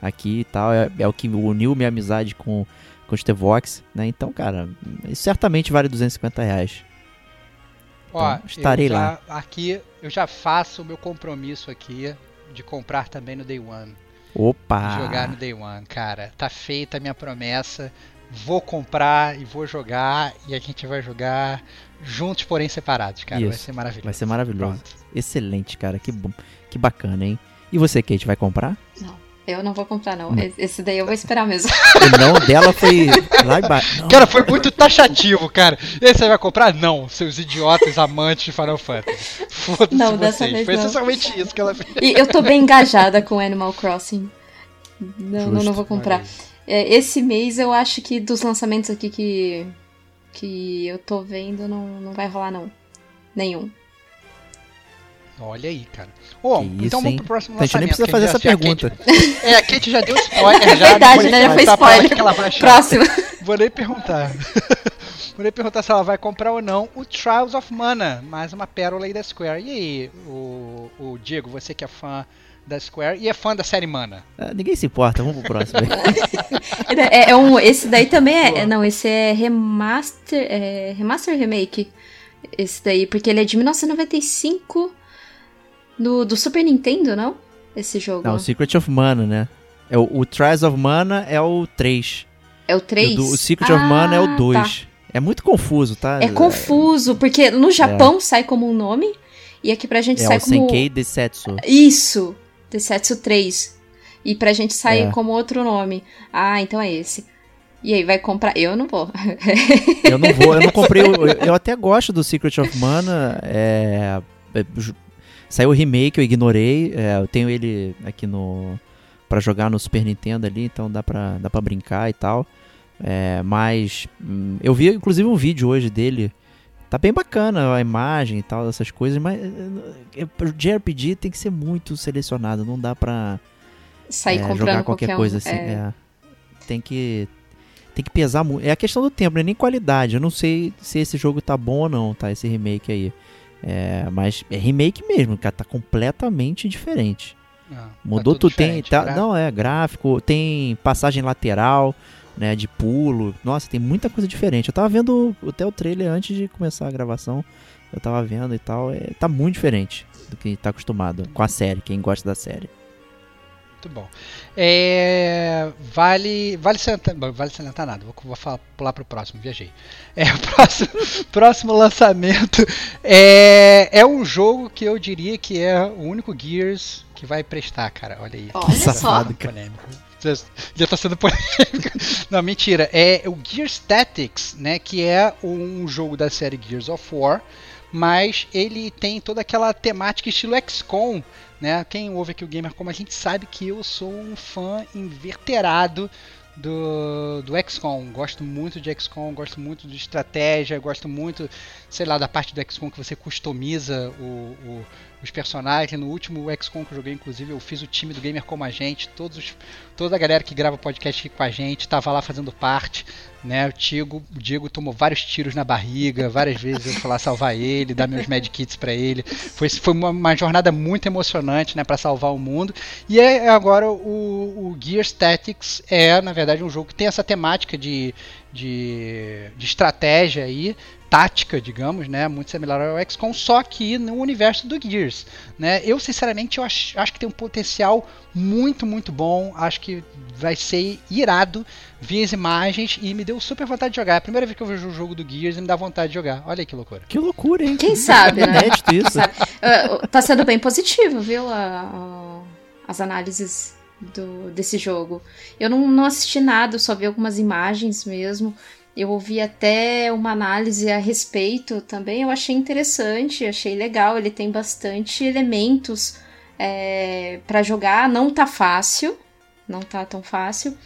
aqui e tal, é, é o que uniu minha amizade com, com o Stevox, né? Então, cara, isso certamente vale 250 reais. Ó, Então, estarei eu já- lá. Aqui eu já faço o meu compromisso aqui de comprar também no Day One. Opa! De jogar no Day One, cara. Tá feita a minha promessa. Vou comprar e vou jogar. E a gente vai jogar juntos, porém separados, cara. Vai Isso. ser maravilhoso. Vai ser maravilhoso. Pronto. Excelente, cara. Que bom. Que bacana, hein? E você, Kate, vai comprar? Eu não vou comprar, não. Não. Esse daí eu vou esperar mesmo. O não dela foi lá embaixo. Não. Cara, foi muito taxativo, cara. E aí você vai comprar? Não, seus idiotas amantes de Final Fantasy. Foda-se Não, vocês. dessa vez Foi não. essencialmente isso que ela fez. E eu tô bem engajada com Animal Crossing. Não, não, não Justo. vou comprar. É, esse mês eu acho que dos lançamentos aqui que, que eu tô vendo não, não vai rolar, não. Nenhum. Olha aí, cara. Bom, Que então isso, vamos pro próximo A gente nem lançamento. precisa fazer essa já- já- pergunta. É, a Kate já deu spoiler. É já, verdade, vou né? Já foi spoiler. que ela vai achar. Próximo. Vou nem perguntar. Vou nem perguntar se ela vai comprar ou não o Trials of Mana, mais uma pérola aí da Square. E aí, o, o Diego, você que é fã da Square e é fã da série Mana. Ah, ninguém se importa, vamos pro próximo. É, é um, esse daí também é, é- Não, esse é remaster. É, remaster remake. Esse daí, porque ele é de 1995 do, do Super Nintendo, não? Esse jogo. Não, o Secret of Mana, né? É o, o Trials of Mana é o 3. É o 3? E o, o Secret of Mana é o 2. É muito confuso, tá? É confuso, porque no Japão sai como um nome e aqui pra gente É sai o como. Senkei Desetsu. Isso! Desetsu 3. E pra gente sai É. como outro nome. Ah, então é esse. E aí, vai comprar? Eu não vou. Eu não vou, eu não comprei. Eu, eu até gosto do Secret of Mana. É, é, saiu o remake, eu ignorei. é, eu tenho ele aqui no. Pra jogar no Super Nintendo ali, então dá pra, dá pra brincar e tal. É, mas hum, eu vi inclusive um vídeo hoje dele. Tá bem bacana a imagem e tal, essas coisas, mas é, é, o JRPG tem que ser muito selecionado, não dá pra Sair é, comprando jogar qualquer um. coisa assim. É. é. Tem que tem que pesar muito. É a questão do tempo, não é nem qualidade. Eu não sei se esse jogo tá bom ou não, tá? Esse remake aí. É, mas é remake mesmo, cara, tá completamente diferente. Ah, Mudou tá tudo tudo, tem, tá, não é gráfico, tem passagem lateral, né, de pulo. Nossa, tem muita coisa diferente. Eu tava vendo até o trailer antes de começar a gravação. Eu tava vendo e tal, é, tá muito diferente do que tá acostumado com a série, quem gosta da série. Muito bom. É, vale, vale salientar, vale salientar nada. Vou, vou falar, pular pro próximo. Viajei. É, o próximo, próximo lançamento é, é um jogo que eu diria que é o único Gears que vai prestar, cara. Olha aí. Olha safado, cara. polêmico. Já, tá sendo polêmico. Não, mentira. É o Gears Tactics, né? Que é um jogo da série Gears of War mas ele tem toda aquela temática estilo XCOM, né? Quem ouve aqui o Gamer como a gente sabe que eu sou um fã inverterado do, do XCOM. Gosto muito de XCOM, gosto muito de estratégia, gosto muito, sei lá, da parte do XCOM que você customiza o, o, os personagens. No último XCOM que eu joguei, inclusive, eu fiz o time do Gamer como a gente. Todos os, toda a galera que grava podcast aqui com a gente estava lá fazendo parte. Né, o, Diego, o Diego tomou vários tiros na barriga, várias vezes eu fui lá salvar ele, dar meus medkits para ele. Foi, foi uma, uma, jornada muito emocionante né, para salvar o mundo. E é, agora o, o Gears Tactics é, na verdade, um jogo que tem essa temática de, de, de estratégia aí, tática, digamos, né, muito similar ao XCOM, só que no universo do Gears, né? Eu sinceramente eu acho, acho que tem um potencial muito, muito bom, acho que vai ser irado, vi as imagens e me deu super vontade de jogar. É a primeira vez que eu vejo o jogo do Gears e me dá vontade de jogar. Olha aí que loucura. Que loucura, hein? Quem sabe, né? Inédito isso. Sabe? Uh, tá sendo bem positivo, viu? A- a- as análises do, desse jogo. Eu não, não assisti nada, só vi algumas imagens mesmo. Eu ouvi até uma análise a respeito também. Eu achei interessante, achei legal. Ele tem bastante elementos é, para jogar. Não tá fácil, não tá tão fácil.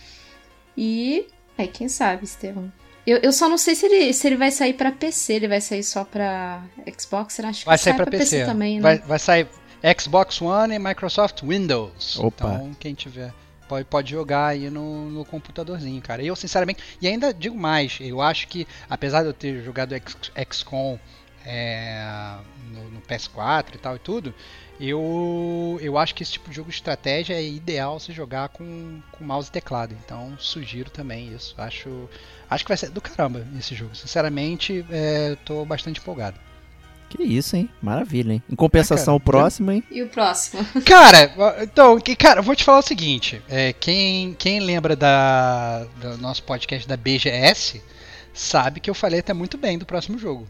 E, é, quem sabe, Estevão. Eu, eu só não sei se ele, se ele vai sair pra PC, ele vai sair só pra Xbox. Eu acho que Vai sair sai para pra PC. também, né? vai, vai sair Xbox One e Microsoft Windows. Opa. Então, quem tiver pode, pode jogar aí no, no computadorzinho, cara. Eu, sinceramente, e ainda digo mais, eu acho que, apesar de eu ter jogado X- XCOM é, no, no PS4 e tal e tudo, eu, eu acho que esse tipo de jogo de estratégia é ideal se jogar com, com mouse e teclado. Então, sugiro também isso. Acho, acho que vai ser do caramba esse jogo. Sinceramente, é, tô bastante empolgado. Que isso, hein? Maravilha, hein? Em compensação, Ah, o próximo, hein? E o próximo? Cara, então, que- cara, eu vou te falar o seguinte: é, quem, quem lembra da, do nosso podcast da BGS sabe que eu falei até muito bem do próximo jogo,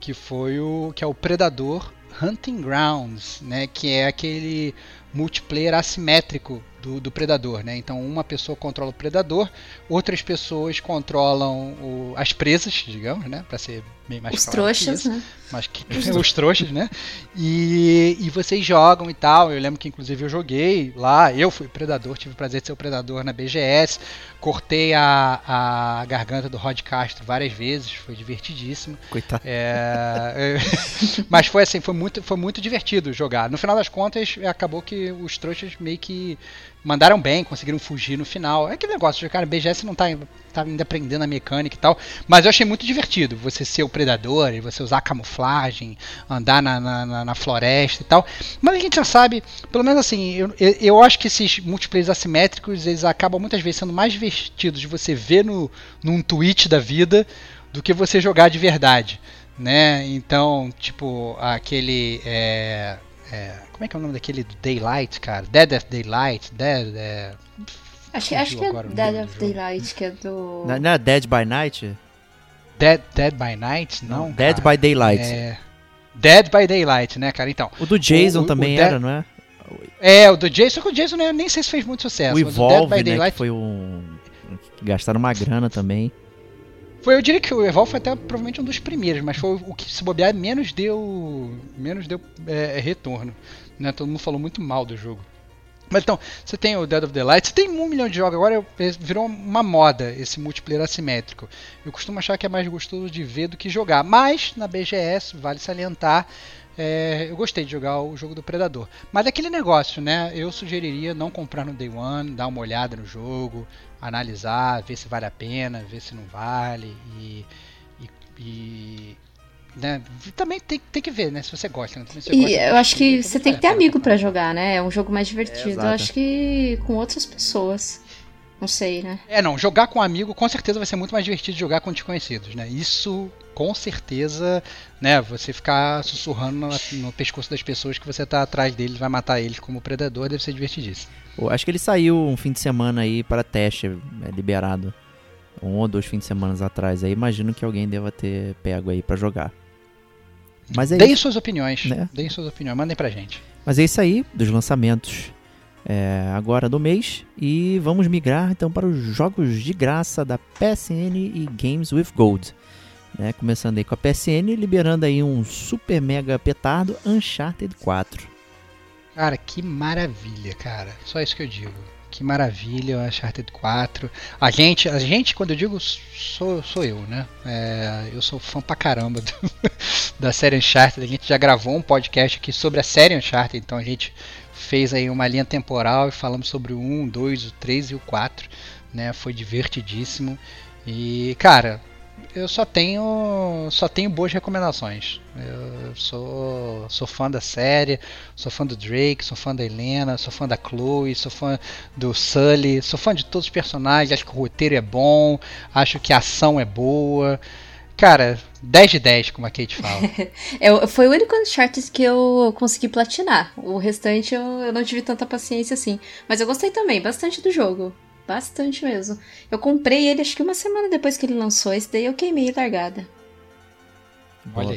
que foi o que é o Predador Hunting Grounds, né? Que é aquele multiplayer assimétrico do, do predador, né? Então uma pessoa controla o predador, outras pessoas controlam o- as presas, digamos, né? Para ser bem mais Os trouxas, isso né? mas que, os trouxas, né? E, e vocês jogam e tal. Eu lembro que inclusive eu joguei lá. Eu fui predador, tive o prazer de ser o predador na BGS. Cortei a, a garganta do Rod Castro várias vezes, foi divertidíssimo. Coitado. É, mas foi assim, foi muito, foi muito divertido jogar. No final das contas, acabou que os trouxas meio que mandaram bem, conseguiram fugir no final. É aquele negócio, de, cara, BGS não tá, tá ainda aprendendo a mecânica e tal, mas eu achei muito divertido você ser o predador e você usar camuflagem, andar na, na, na- floresta e tal. Mas a gente já sabe, pelo menos assim, eu, eu, eu acho que esses multiplayers assimétricos, eles acabam muitas vezes sendo mais divertidos de você ver no, num tweet da vida do que você jogar de verdade, né? Então, tipo, aquele é, é, como é que é o nome daquele do Daylight, cara? Dead of Daylight, Dead, é, Acho, que- acho que é Dead of. Daylight, que é do. Não não é Dead by Night? Dead, Dead by Night, não? Dead cara. by Daylight. É, Dead by Daylight, né, cara? Então, O do Jason O- o- também o era, Dead- não é? é o do Jason, só que o Jason né, nem sei se fez muito sucesso. o mas o Dead Evolve, by né? Daylight Que foi um. Gastaram uma grana também. Foi, eu diria que o Evolve foi até provavelmente um dos primeiros, mas foi o que se bobear menos deu menos deu é, retorno. Né? Todo mundo falou muito mal do jogo. Mas então, você tem o Dead of the Light, você tem um milhão de jogos, agora é- virou uma moda esse multiplayer assimétrico. Eu costumo achar que é mais gostoso de ver do que jogar, mas na BGS, vale salientar, é, eu gostei de jogar o jogo do Predador. Mas é aquele negócio, né? Eu sugeriria não comprar no Day One, dar uma olhada no jogo, analisar, ver se vale a pena, ver se não vale e. e- e, né? Também tem, tem que ver, né? Se você gosta. Né? Se você E gosta, eu acho que você tem que ter amigo pra jogar, né? É um jogo mais divertido. exato. eu acho que com outras pessoas. Não sei, né? É, não, jogar com amigo com certeza vai ser muito mais divertido de jogar com desconhecidos, né? Isso, com certeza, né? Você ficar sussurrando no, no pescoço das pessoas que você tá atrás deles, vai matar eles como predador, deve ser divertidíssimo. Pô, acho que ele saiu um fim de semana aí para teste, é, liberado. Um ou dois fins de semana atrás aí. Imagino que alguém deva ter pego aí pra jogar. Mas é Deem isso. suas opiniões, Né? deem suas opiniões, mandem pra gente. Mas é isso aí dos lançamentos é, agora do mês. E vamos migrar então para os jogos de graça da PSN e Games with Gold. né? Começando aí com a PSN, liberando aí um super mega petardo Uncharted 4. Cara, que maravilha, cara. Só isso que eu digo. Que maravilha, o Uncharted 4. A gente, a gente, quando eu digo sou, sou eu, né? É, eu sou fã pra caramba do, da série Uncharted. A gente já gravou um podcast aqui sobre a série Uncharted, então a gente fez aí uma linha temporal e falamos sobre o 1, o 2, o 3 e o 4. Né? Foi divertidíssimo. E, cara, eu só tenho só tenho boas recomendações. Eu sou sou fã da série, sou fã do Drake, sou fã da Helena, sou fã da Chloe, sou fã do Sully, sou fã de todos os personagens, acho que o roteiro é bom, acho que a ação é boa. Cara, 10 de 10, como a Kate fala. eu, foi o único Uncharted que eu consegui platinar. O restante eu, eu não tive tanta paciência assim. Mas eu gostei também, bastante do jogo. Bastante mesmo. Eu comprei ele acho que uma semana depois que ele lançou. Esse daí eu queimei largada.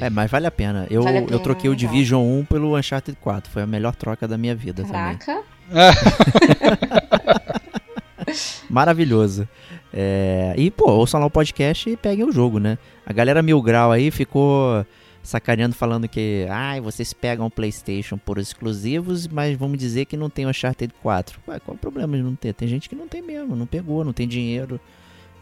É, mas vale a pena. Eu, vale a pena, eu troquei o Division 1 pelo Uncharted 4. Foi a melhor troca da minha vida Caraca. também. Maravilhoso. É, e, pô, ouçam lá o podcast e peguem o jogo, né? A galera Mil Grau aí ficou sacaneando falando que ah, vocês pegam o PlayStation por exclusivos, mas vamos dizer que não tem o Uncharted 4. Ué, qual é o problema de não ter? Tem gente que não tem mesmo, não pegou, não tem dinheiro.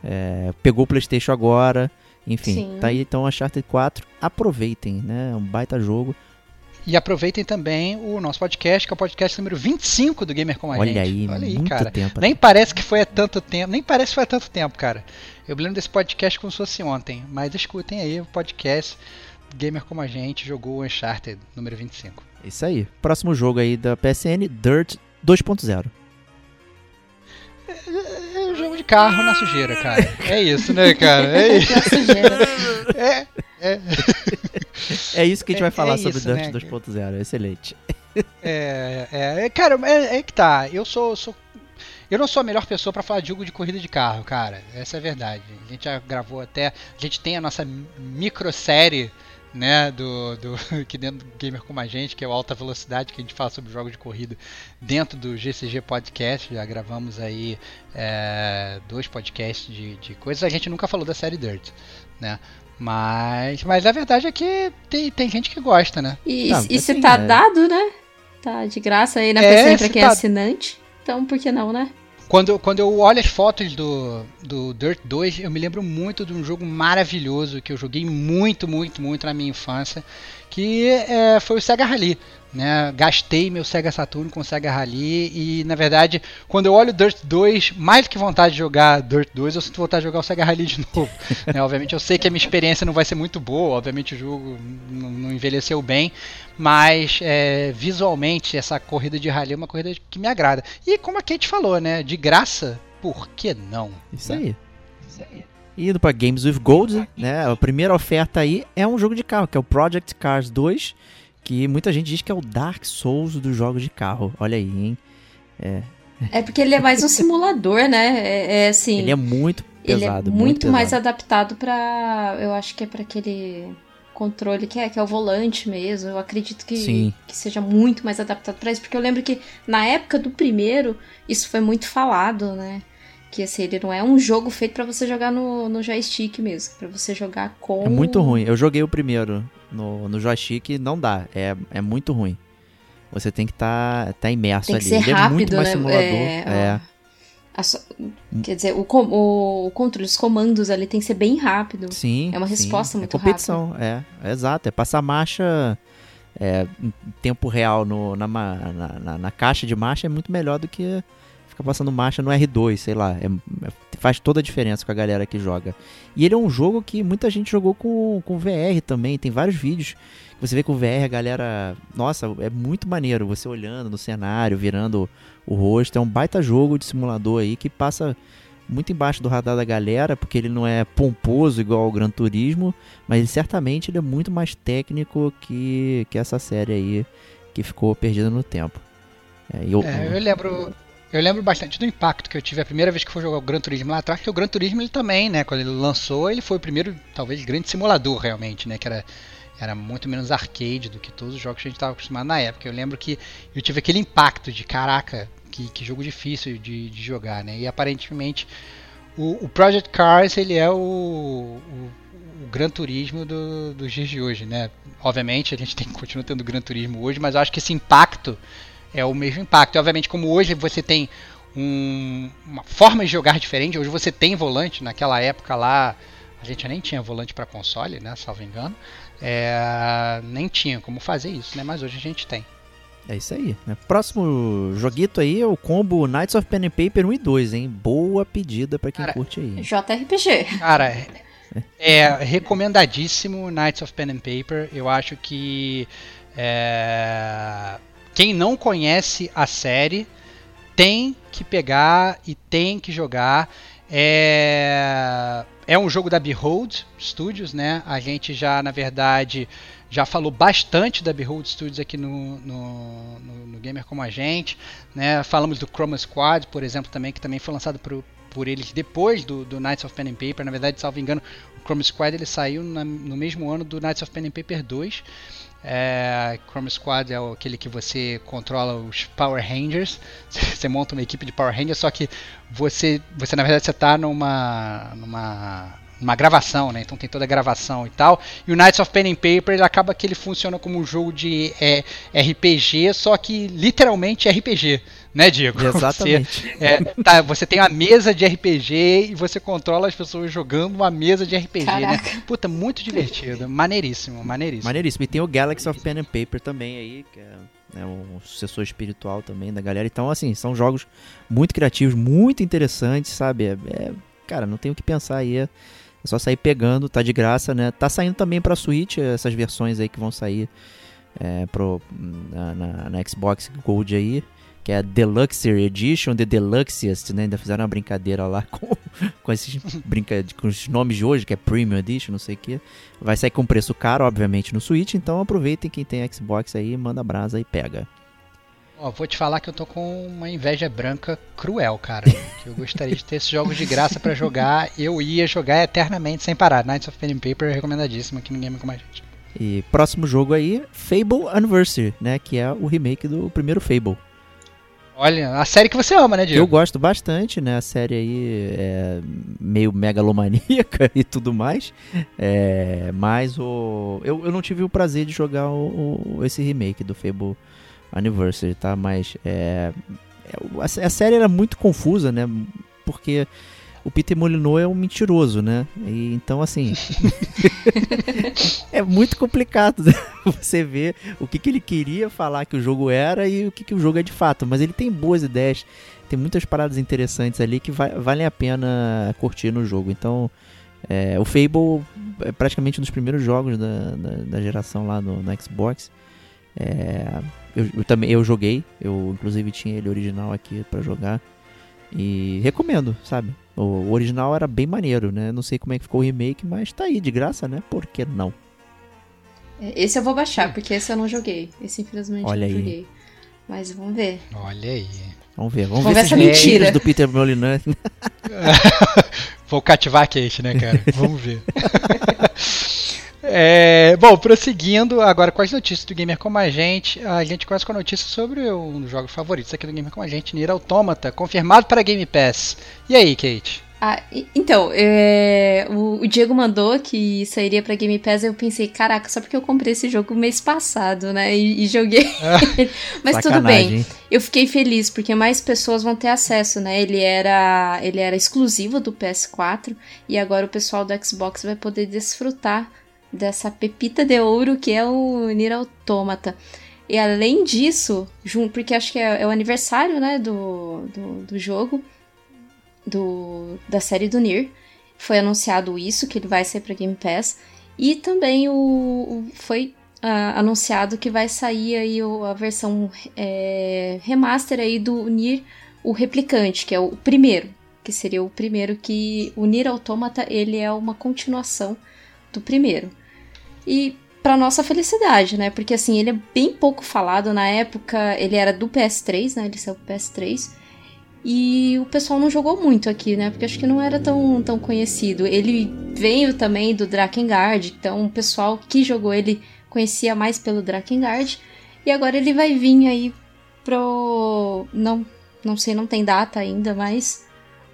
É, pegou o PlayStation agora. Enfim, Sim. tá aí então o Uncharted 4. Aproveitem, né? É um baita jogo. E aproveitem também o nosso podcast, que é o podcast número 25 do Gamer com a Olha gente. Aí, Olha aí, muito cara. Tempo, nem parece que foi há tanto tempo, nem parece que foi há tanto tempo, cara. Eu lembro desse podcast como se fosse ontem, mas escutem aí o podcast gamer como a gente jogou o Uncharted número 25. Isso aí. Próximo jogo aí da PSN, Dirt 2.0. É, é, é um jogo de carro na sujeira, cara. É isso, né, cara? É isso. É, é. é isso que a gente vai falar é, sobre isso, Dirt né, 2.0. Excelente. É, é, cara, é, é, que tá. Eu sou, sou eu não sou a melhor pessoa para falar de jogo de corrida de carro, cara. Essa é a verdade. A gente já gravou até. A gente tem a nossa micro série né, do, do aqui dentro do Gamer Como a Gente, que é o Alta Velocidade, que a gente fala sobre jogos de corrida dentro do GCG Podcast. Já gravamos aí é, dois podcasts de, de coisas. A gente nunca falou da série Dirt, né? Mas, mas a verdade é que tem, tem gente que gosta, né? E, Não, e assim, tá é... dado, né? Tá de graça aí na é, PC pra quem é tá... é assinante. Então, por que não, né? Quando, quando eu olho as fotos do, do Dirt 2, eu me lembro muito de um jogo maravilhoso que eu joguei muito, muito, muito na minha infância, que é, foi o Sega Rally. Né? Gastei meu Sega Saturn com o Sega Rally e, na verdade, quando eu olho Dirt 2, mais do que vontade de jogar Dirt 2, eu sinto vontade de jogar o Sega Rally de novo. né? Obviamente, eu sei que a minha experiência não vai ser muito boa, obviamente, o jogo não envelheceu bem, mas é, visualmente, essa corrida de rally é uma corrida que me agrada. E, como a Kate falou, né? De graça, por que não? Isso né? aí. Isso aí. Indo para Games with Gold, né? A primeira oferta aí é um jogo de carro, que é o Project Cars 2 que muita gente diz que é o Dark Souls dos jogos de carro. Olha aí, hein? É. É porque ele é mais um simulador, né? É, é assim. Ele é muito pesado. Ele é muito, muito mais adaptado para, eu acho que é para aquele controle que é que é o volante mesmo. Eu acredito que, Sim. que seja muito mais adaptado para isso, porque eu lembro que na época do primeiro isso foi muito falado, né? Que assim, ele não é um jogo feito para você jogar no, no joystick mesmo, para você jogar com. É muito ruim. Eu joguei o primeiro no, no joystick, não dá. É, é muito ruim. Você tem que estar tá, tá imerso tem que ali. Ser rápido, é muito mais né? simulador. É, é. Quer dizer, o, o, o controle, os comandos ali tem que ser bem rápido. Sim. É uma resposta sim. muito é competição, rápida. É, é exato. É passar marcha é, em tempo real no, na, na, na, na, caixa de marcha é muito melhor do que ficar passando marcha no R2, sei lá. É, é, faz toda a diferença com a galera que joga. E ele é um jogo que muita gente jogou com, com VR também. Tem vários vídeos que você vê com VR, a galera. Nossa, é muito maneiro você olhando no cenário, virando o rosto. É um baita jogo de simulador aí que passa muito embaixo do radar da galera, porque ele não é pomposo igual ao Gran Turismo, mas ele, certamente ele é muito mais técnico que, que essa série aí que ficou perdida no tempo. É, eu, é, eu lembro eu lembro bastante do impacto que eu tive a primeira vez que fui jogar o Gran Turismo lá atrás, porque o Gran Turismo ele também, né, quando ele lançou, ele foi o primeiro, talvez, grande simulador realmente, né, que era era muito menos arcade do que todos os jogos que a gente estava acostumado na época. Eu lembro que eu tive aquele impacto de caraca, que, que jogo difícil de, de jogar, né? E aparentemente o, o, Project Cars ele é o, o, o Gran Turismo do, dos dias de hoje, né? Obviamente a gente tem, continua tendo Gran Turismo hoje, mas eu acho que esse impacto é o mesmo impacto. E, obviamente, como hoje você tem um, uma forma de jogar diferente, hoje você tem volante, naquela época lá a gente nem tinha volante para console, né? Salvo engano. É, nem tinha como fazer isso, né? Mas hoje a gente tem. É isso aí. Né? Próximo joguito aí é o combo Knights of Pen and Paper 1 e 2, hein? Boa pedida pra quem Cara, curte aí. JRPG. Cara, é, é recomendadíssimo Knights of Pen and Paper. Eu acho que é, quem não conhece a série tem que pegar e tem que jogar. É, é um jogo da Behold Studios, né? A gente já, na verdade, já falou bastante da Behold Studios aqui no, no, no, no Gamer Como a Gente. Né? Falamos do Chroma Squad, por exemplo, também, que também foi lançado por, por eles depois do, do Knights of Pen and Paper. Na verdade, salvo engano, o Chroma Squad ele saiu na, no mesmo ano do Knights of Pen and Paper 2. É, Chrome Squad é aquele que você controla os Power Rangers. Você monta uma equipe de Power Rangers, só que você, você na verdade, você está numa, numa uma gravação, né? Então tem toda a gravação e tal. E o Knights of Pen and Paper ele acaba que ele funciona como um jogo de é, RPG, só que literalmente RPG, né, Diego? Exatamente. Você, é, tá, você tem a mesa de RPG e você controla as pessoas jogando uma mesa de RPG, Caraca. né? Puta, muito divertido, maneiríssimo, maneiríssimo. Maneiríssimo. E tem o Galaxy of Pen and Paper também aí, que é né, um sucessor espiritual também da galera. Então, assim, são jogos muito criativos, muito interessantes, sabe? É, é- cara, não tem o que pensar aí. É, só sair pegando, tá de graça, né? Tá saindo também pra Switch essas versões aí que vão sair é, pro, na, na- na Xbox Gold aí. Que é a Deluxe Edition, The Deluxiest, né? Ainda fizeram uma brincadeira lá com, com esses brinca, com os nomes de hoje, que é Premium Edition, não sei o que. Vai sair com preço caro, obviamente, no Switch, então aproveitem quem tem Xbox aí, manda brasa e pega. Ó, vou te falar que eu tô com uma inveja branca cruel, cara. que eu gostaria de ter esses jogos de graça pra jogar. Eu ia jogar eternamente sem parar. Knights of Pen and Paper é recomendadíssimo aqui no Game com a gente. E próximo jogo aí, Fable Anniversary, né? Que é o remake do primeiro Fable. Olha, a série que você ama, né, Eu Diego? gosto bastante, né? A série aí é meio megalomaníaca e tudo mais. É, mas o. Eu, eu não tive o prazer de jogar o, o- esse remake do Fable Anniversary, tá? Mas é, é, a série era muito confusa, né? Porque o Peter Molyneux é um mentiroso, né? E, então, assim. é muito complicado né? você ver o que, que ele queria falar que o jogo era e o que, que o jogo é de fato. Mas ele tem boas ideias, tem muitas paradas interessantes ali que va valem a pena curtir no jogo. Então, é, o Fable é praticamente um dos primeiros jogos da, da, da geração lá no, no Xbox. É, eu, eu também eu joguei, eu inclusive tinha ele original aqui pra jogar. E recomendo, sabe? O, o original era bem maneiro, né? Não sei como é que ficou o remake, mas tá aí de graça, né? Por que não? Esse eu vou baixar, porque esse eu não joguei. Esse infelizmente Olha eu não aí. joguei. Mas vamos ver. Olha aí. Vamos ver, vamos, Vamos ver ver se essa mentira. do Peter Molyneux Vou cativar a Kate, né, cara? Vamos ver. É, bom, prosseguindo agora com as notícias do Gamer Como a Gente, a gente começa com a notícia sobre um dos jogos favoritos aqui do Gamer Como a Gente, Nier Automata, confirmado para Game Pass. E aí, Kate? Ah, então, é, o, o Diego mandou que sairia pra Game Pass, eu pensei, caraca, só porque eu comprei esse jogo mês passado, né? E, e joguei. Mas tudo bem. Eu fiquei feliz porque mais pessoas vão ter acesso, né? Ele era, ele era exclusivo do PS4 e agora o pessoal do Xbox vai poder desfrutar dessa pepita de ouro que é o Nier Automata. E além disso, junto, porque acho que é, é o aniversário, né, do, do, do jogo, do, da série do Nier. Foi anunciado isso, que ele vai sair para Game Pass. E também o, o- foi ah, anunciado que vai sair aí o- a versão é, remaster aí do Nier, o Replicante, que é o primeiro. Que seria o primeiro que... O Nier Automata, ele é uma continuação do primeiro. E para nossa felicidade, né? Porque assim, ele é bem pouco falado na época, ele era do PS3, né? Ele saiu pro PS3. E o pessoal não jogou muito aqui, né? Porque acho que não era tão, tão conhecido. Ele veio também do Drakengard, então o pessoal que jogou ele conhecia mais pelo Drakengard. E agora ele vai vir aí pro. Não, não sei, não tem data ainda, mas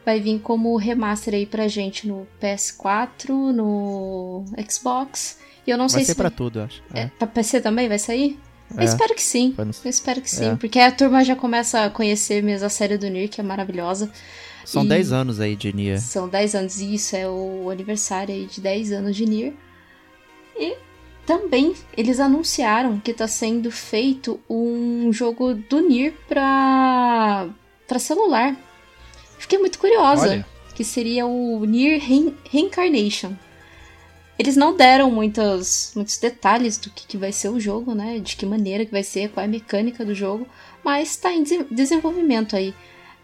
vai vir como remaster aí pra gente no PS4, no Xbox. E eu não Vai sei ser se pra tudo, eu acho. É, pra PC também vai sair? Eu É. espero que sim. Vai no- Eu espero que sim, É. porque a turma já começa a conhecer mesmo a série do Nier, que é maravilhosa. São E- 10 anos aí de Nier. São 10 anos, e isso é o aniversário aí de 10 anos de Nier. E também eles anunciaram que tá sendo feito um jogo do Nier pra, pra celular. Fiquei muito curiosa, Olha. que seria o Nier Rein- Reincarnation. Eles não deram muitos, muitos detalhes do que, que vai ser o jogo, né? De que maneira que vai ser, qual é a mecânica do jogo, mas tá em desen- desenvolvimento aí.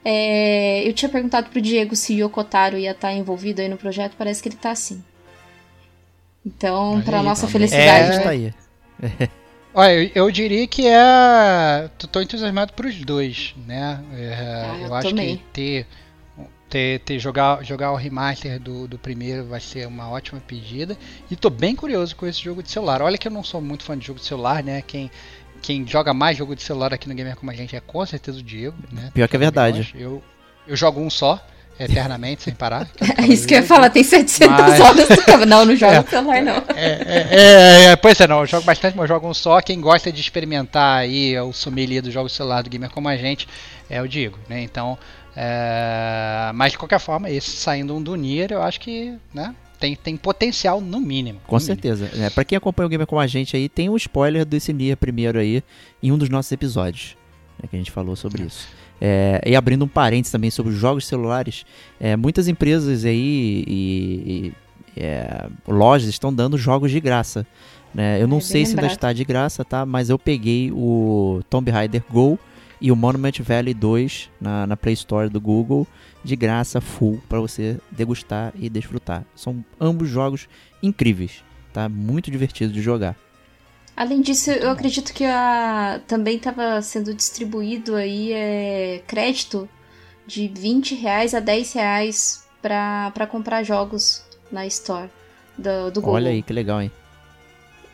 É, eu tinha perguntado pro Diego se o Yokotaro ia estar envolvido aí no projeto, parece que ele tá sim. Então, Olha pra aí, nossa tá felicidade, É, né? Tá aí. Olha, eu, eu diria que é. Tô, tô entusiasmado pros dois, né? É, Ah, eu eu acho também. que ter. Ter, ter jogar, jogar o remaster do, do primeiro vai ser uma ótima pedida. E tô bem curioso com esse jogo de celular. Olha que eu não sou muito fã de jogo de celular, né? Quem, quem joga mais jogo de celular aqui no Gamer como a gente é com certeza o Diego, né? Pior que é verdade. Eu, eu jogo um só, eternamente, sem parar. é isso que eu ia falar, tem 700 Mas- horas do. Não, não joga É. no celular, não. É, é, é, é, pois é, não, eu jogo bastante, mas eu jogo um só. Quem gosta de experimentar aí o sommelier do jogo celular do gamer como a gente é o Diego, né? Então, é, mas de qualquer forma, esse saindo um do Nier, eu acho que, né, tem, tem potencial no mínimo. Com no mínimo. certeza. É, pra quem acompanha o Gamer com a gente aí, tem um spoiler desse Nier primeiro aí em um dos nossos episódios. né, que a gente falou sobre isso. É, e abrindo um parênteses também sobre os jogos celulares, é, muitas empresas aí e, e, é, lojas estão dando jogos de graça. Né? Eu não É, sei se ainda está de graça, tá? Mas eu peguei o Tomb Raider Go e o Monument Valley 2 na, na Play Store do Google de graça full para você degustar e desfrutar. São ambos jogos incríveis, tá? Muito divertido de jogar. Além disso, eu acredito que a... também estava sendo distribuído aí é, crédito de 20 reais a 10 reais pra comprar jogos na Store do, do Google. Olha aí que legal, hein?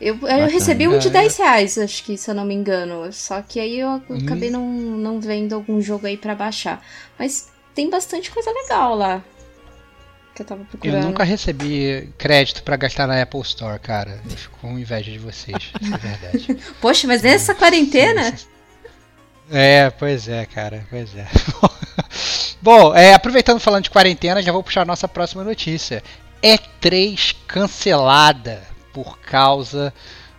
Eu, eu recebi um de É. 10 reais, acho que, se eu não me engano. Só que aí eu Hum. acabei não, não vendo algum jogo aí pra baixar. Mas tem bastante coisa legal lá. Que eu tava Eu procurando. nunca recebi crédito pra gastar na Apple Store, cara. Eu fico com inveja de vocês, isso é verdade. Poxa, mas nessa quarentena? É, pois é, cara, pois é. Bom, é, aproveitando falando de quarentena, já vou puxar a nossa próxima notícia. E3 cancelada por causa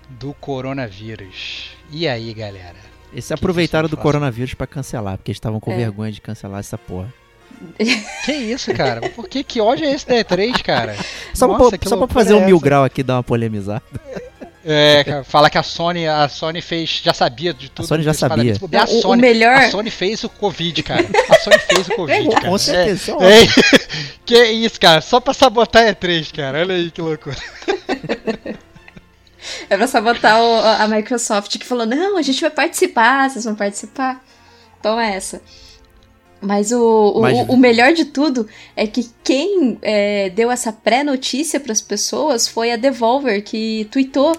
do coronavírus. E aí, galera? Eles Que aproveitaram do coronavírus pra cancelar, porque eles estavam com É. vergonha de cancelar essa porra. Que isso, cara? Por que, que ódio é esse da E3, cara? Só, Nossa, pra, só pra fazer um é mil essa? grau aqui, dar uma polemizada. É, cara, falar que a Sony, a Sony fez, já sabia de tudo. Sony já sabia. Se bobear, Não, o- a, o Sony, melhor- a Sony fez o Covid, cara. A Sony fez o Covid, cara. Com certeza. É, é, que isso, cara, só pra sabotar a E3, cara. Olha aí que loucura. É pra sabotar o- a Microsoft que falou: não, a gente vai participar, vocês vão participar. Então é essa. Mas o, o, o melhor de tudo é que quem é, deu essa pré-notícia pras pessoas foi a Devolver, que tweetou: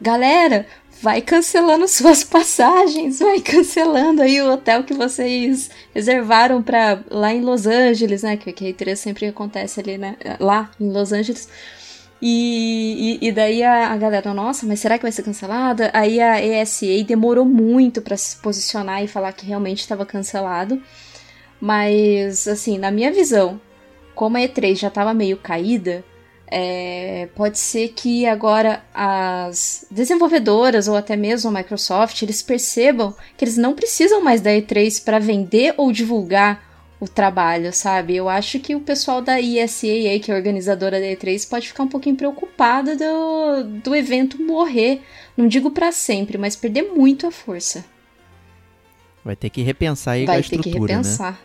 galera, vai cancelando suas passagens, vai cancelando aí o hotel que vocês reservaram para lá em Los Angeles, né? Que, que a E3 sempre acontece ali, né? Lá em Los Angeles. E, e, e daí a, a galera, nossa, mas será que vai ser cancelada? Aí a ESA demorou muito pra se posicionar e falar que realmente estava cancelado. Mas, assim, na minha visão, como a E3 já estava meio caída, é, pode ser que agora as desenvolvedoras ou até mesmo a Microsoft eles percebam que eles não precisam mais da E3 para vender ou divulgar o trabalho, sabe? Eu acho que o pessoal da ESA, aí, que é a organizadora da E3, pode ficar um pouquinho preocupado do, do evento morrer. Não digo para sempre, mas perder muito a força. Vai ter que repensar aí Vai a ter que estrutura, né? repensar.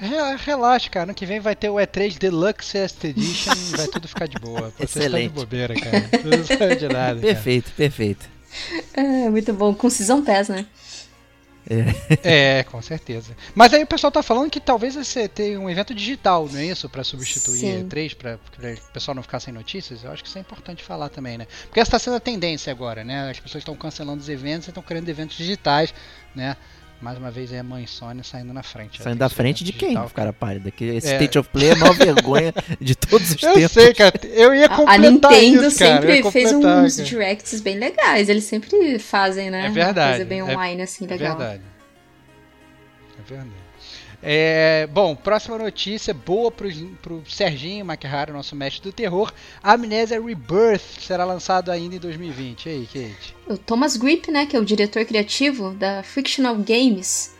Re- Relaxa, cara. Ano que vem vai ter o E3 Deluxe Edition e vai tudo ficar de boa. Vocês estão de Excelente. bobeira, cara. Tudo de nada. cara. Perfeito, perfeito. É, muito bom. Com Season Pass, né? É, com certeza. Mas aí o pessoal tá falando que talvez você tenha um evento digital, não é isso? Pra substituir Sim. E3, pra, pra o pessoal não ficar sem notícias. Eu acho que isso é importante falar também, né? Porque essa tá sendo a tendência agora, né? As pessoas estão cancelando os eventos e estão criando eventos digitais, né? Mais uma vez aí a mãe Sony saindo na frente. Saindo da frente de quem, digital, cara pálida? Que esse É. State of Play é a maior vergonha de todos os Eu tempos. sei, cara. Eu ia A, a completar Nintendo isso, cara. eu sempre fez completar, uns cara. directs bem legais. Eles sempre fazem, né? É verdade, Uma coisa bem é- online, assim, É legal. verdade. É verdade. É, bom, próxima notícia boa pro, pro Serginho Maquihara, nosso mestre do terror. Amnesia Rebirth será lançado ainda em 2020. E aí, Kate? O Thomas Grip, né, que é o diretor criativo da Frictional Games,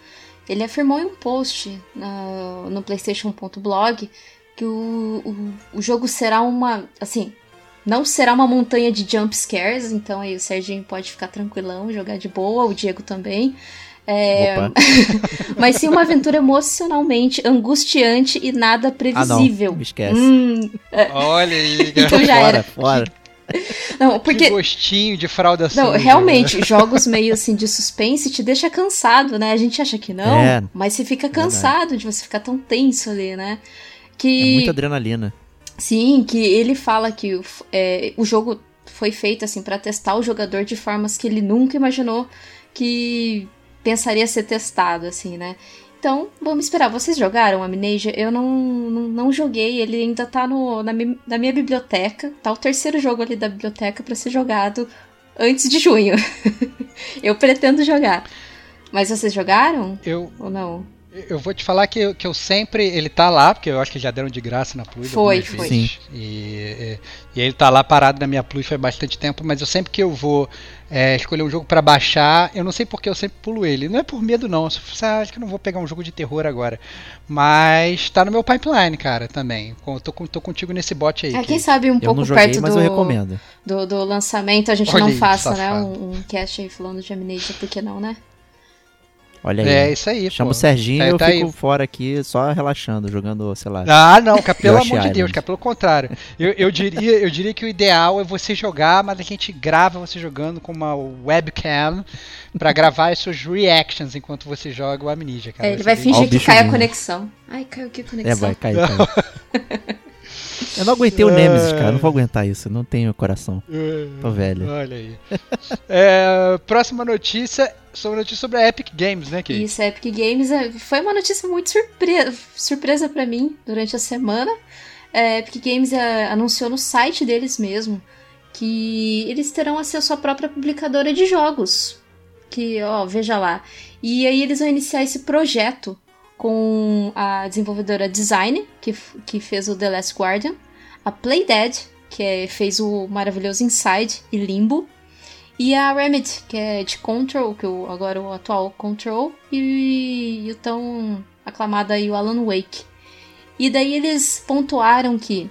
ele afirmou em um post na- no PlayStation.blog que o, o, o jogo será uma. Assim, não será uma montanha de jump scares, então aí o Serginho pode ficar tranquilão, jogar de boa, o Diego também. É, Opa. mas sim uma aventura emocionalmente angustiante e nada Ah, não. previsível. Me esquece. Hum, Olha aí, então já fora, era. fora. Não, Que porque gostinho de fralda Não, suja, realmente, jogos meio assim de suspense te deixa cansado, né? A gente acha que não, É. mas você fica cansado de você ficar tão tenso ali, né? Que É muita adrenalina. sim, que ele fala que o, é, o jogo foi feito assim para testar o jogador de formas que ele nunca imaginou que pensaria ser testado, assim, né? Então, vamos esperar. Vocês jogaram Amnesia? Eu não, não, não joguei, ele ainda tá no, na, mi- na minha biblioteca. Tá o terceiro jogo ali da biblioteca pra ser jogado antes de junho. eu pretendo jogar. Mas vocês jogaram Eu, ou não? eu vou te falar que eu, que eu sempre. Ele tá lá, porque eu acho que já deram de graça na Plus. Foi, foi. vezes. E, e, e ele tá lá parado na minha Plus faz bastante tempo, mas eu sempre que eu vou é, escolher um jogo pra baixar, eu não sei porque eu sempre pulo ele. Não é por medo, não. Eu só- ah, acho que eu não vou pegar um jogo de terror agora. Mas tá no meu pipeline, cara, também. Com- Tô, tô contigo nesse bot aí. É, que- quem sabe um Eu pouco não joguei, perto mas do, eu recomendo. do, do lançamento a gente Olha não faça, né? safado. Um, um cast aí falando de Amnesia, por que não, né? Olha aí. É isso aí. Chama pô. o Serginho Tá- e eu tá fico aí. fora aqui só relaxando, jogando, sei lá. Ah, não, cara, pelo Yoshi amor de Deus, Island. cara, pelo contrário. Eu, eu, diria, eu diria que o ideal é você jogar, mas a gente grava você jogando com uma webcam pra gravar as suas reactions enquanto você joga o Amnesia, cara. É, ele vai fingir que cai a conexão. Ai, caiu aqui a É, conexão. vai, caiu, caiu. Eu não aguentei o Nemesis, cara. eu Não vou aguentar isso. eu Não tenho coração. Tô velho. Olha aí. É, próxima notícia, sobre notícia sobre a Epic Games, né, Kate? Isso, a Epic Games é, foi uma notícia muito surpresa, surpresa para mim durante a semana. A Epic Games é, anunciou no site deles mesmo que eles terão acesso à própria publicadora de jogos. Que, ó, veja lá. E aí eles vão iniciar esse projeto com a desenvolvedora Design, que, que fez o The Last Guardian, a Playdead, que é- fez o maravilhoso Inside e Limbo, e a Remedy, que é de Control, que o, agora o atual Control, e, e o tão aclamado aí o Alan Wake. E daí eles pontuaram que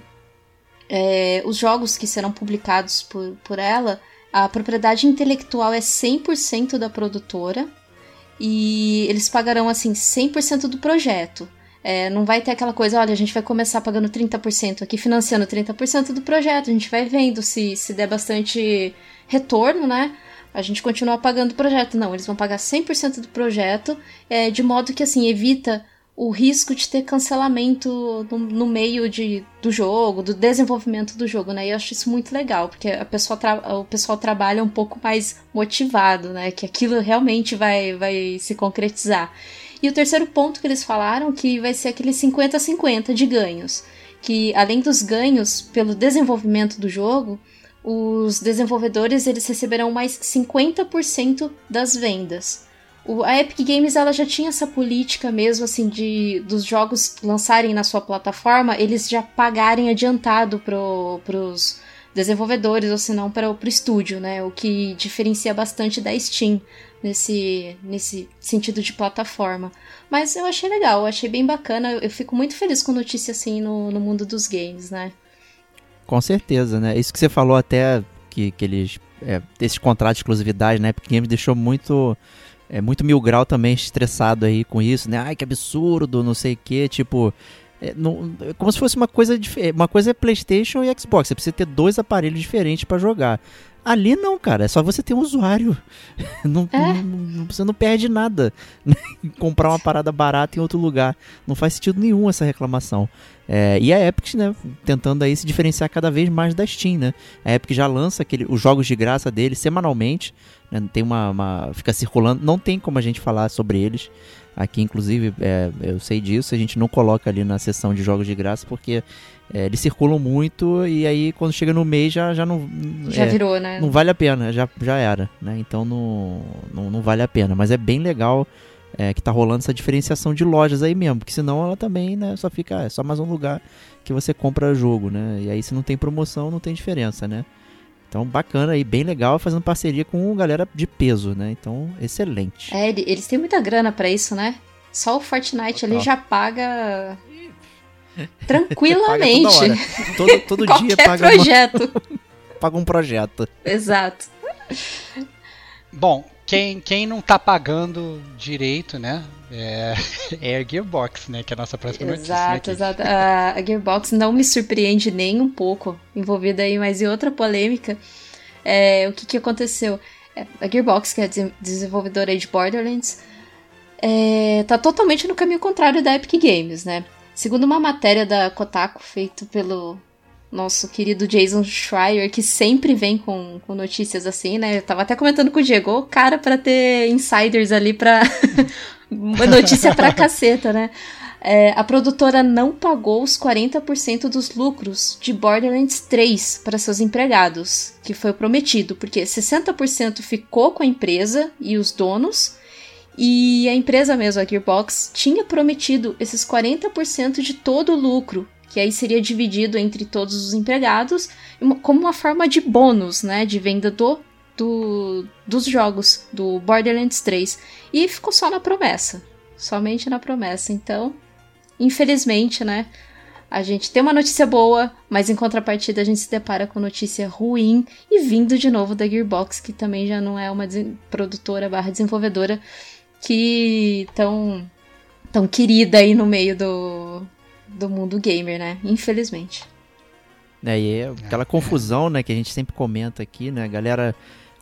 é, os jogos que serão publicados por, por ela, a propriedade intelectual é 100% da produtora, e eles pagarão assim 100% do projeto. É, não vai ter aquela coisa, olha, a gente vai começar pagando 30% aqui, financiando 30% do projeto, a gente vai vendo se, se der bastante retorno, né? A gente continua pagando o projeto. Não, eles vão pagar 100% do projeto, é, de modo que, assim, evita o risco de ter cancelamento no, no meio de, do jogo, do desenvolvimento do jogo, né? E eu acho isso muito legal, porque a pessoa o pessoal trabalha um pouco mais motivado, né? Que aquilo realmente vai, vai se concretizar. E o terceiro ponto que eles falaram que vai ser aquele 50-50 de ganhos. Que além dos ganhos pelo desenvolvimento do jogo, os desenvolvedores eles receberão mais 50% das vendas. O, a Epic Games ela já tinha essa política mesmo assim de dos jogos lançarem na sua plataforma, eles já pagarem adiantado pro, pros desenvolvedores ou se não para o estúdio, né? O que diferencia bastante da Steam nesse, nesse sentido de plataforma. Mas eu achei legal, eu achei bem bacana. Eu fico muito feliz com notícia assim no, no mundo dos games, né? Com certeza, né? Isso que você falou até que, que eles. É, esse contrato de exclusividade, né? Epic Games deixou muito. É, muito mil grau também estressado aí com isso, né? Ai, que absurdo, não sei o que. Tipo. É, não, é como se fosse uma coisa Uma coisa é PlayStation e Xbox. Você precisa ter dois aparelhos diferentes pra jogar. Ali não, cara, é só você ter um usuário. Não, É. não- você não perde nada. Comprar uma parada barata em outro lugar. Não faz sentido nenhum essa reclamação. É, e a Epic, né, tentando aí se diferenciar cada vez mais da Steam, né? A Epic já lança aquele, os jogos de graça dele semanalmente. né, Tem uma, uma- Fica circulando. Não tem como a gente falar sobre eles. Aqui, inclusive, é, eu sei disso. A gente não coloca ali na seção de jogos de graça porque é, eles circulam muito. E aí, quando chega no mês, já, já não. Já é, virou, né? não vale a pena, já, já era, né? Então não, não, não vale a pena. Mas é bem legal é, que tá rolando essa diferenciação de lojas aí mesmo, porque senão ela também, né, só fica, é só mais um lugar que você compra jogo, né? E aí se não tem promoção, não tem diferença, né? Então bacana aí, bem legal, fazendo parceria com galera de peso, né? Então, excelente. É, ele- eles têm muita grana pra isso, né? Só o Fortnite ali Total. já paga Paga tranquilamente. toda hora. Todo, todo dia paga, uma- projeto. paga um projeto. Exato. Bom, quem, quem não tá pagando direito, né? É, é a Gearbox, né? Que é a nossa próxima notícia. né, Exato, exato. A, a Gearbox não me surpreende nem um pouco, envolvida aí mais em outra polêmica. É, o que, que aconteceu? É, A Gearbox, que é desenvolvedora de Borderlands, é, tá totalmente no caminho contrário da Epic Games, né? Segundo uma matéria da Kotaku, feito pelo nosso querido Jason Schreier, que sempre vem com, com notícias assim, né? Eu tava até comentando com o Diego, cara pra ter insiders ali pra. notícia pra caceta, né? É, a produtora não pagou os 40% dos lucros de Borderlands 3 para seus empregados, que foi prometido, porque 60% ficou com a empresa e os donos, e a empresa mesmo, a Gearbox, tinha prometido esses 40% de todo o lucro, que aí seria dividido entre todos os empregados, como uma forma de bônus, né, de venda do, do- dos jogos, do Borderlands 3. E ficou só na promessa, somente na promessa. Então, infelizmente, né, a gente tem uma notícia boa, mas em contrapartida a gente se depara com notícia ruim e vindo de novo da Gearbox, que também já não é uma produtora barra desenvolvedora que tão, tão querida aí no meio do, do mundo gamer, né? Infelizmente. É, e é aquela confusão, né, que a gente sempre comenta aqui, né, galera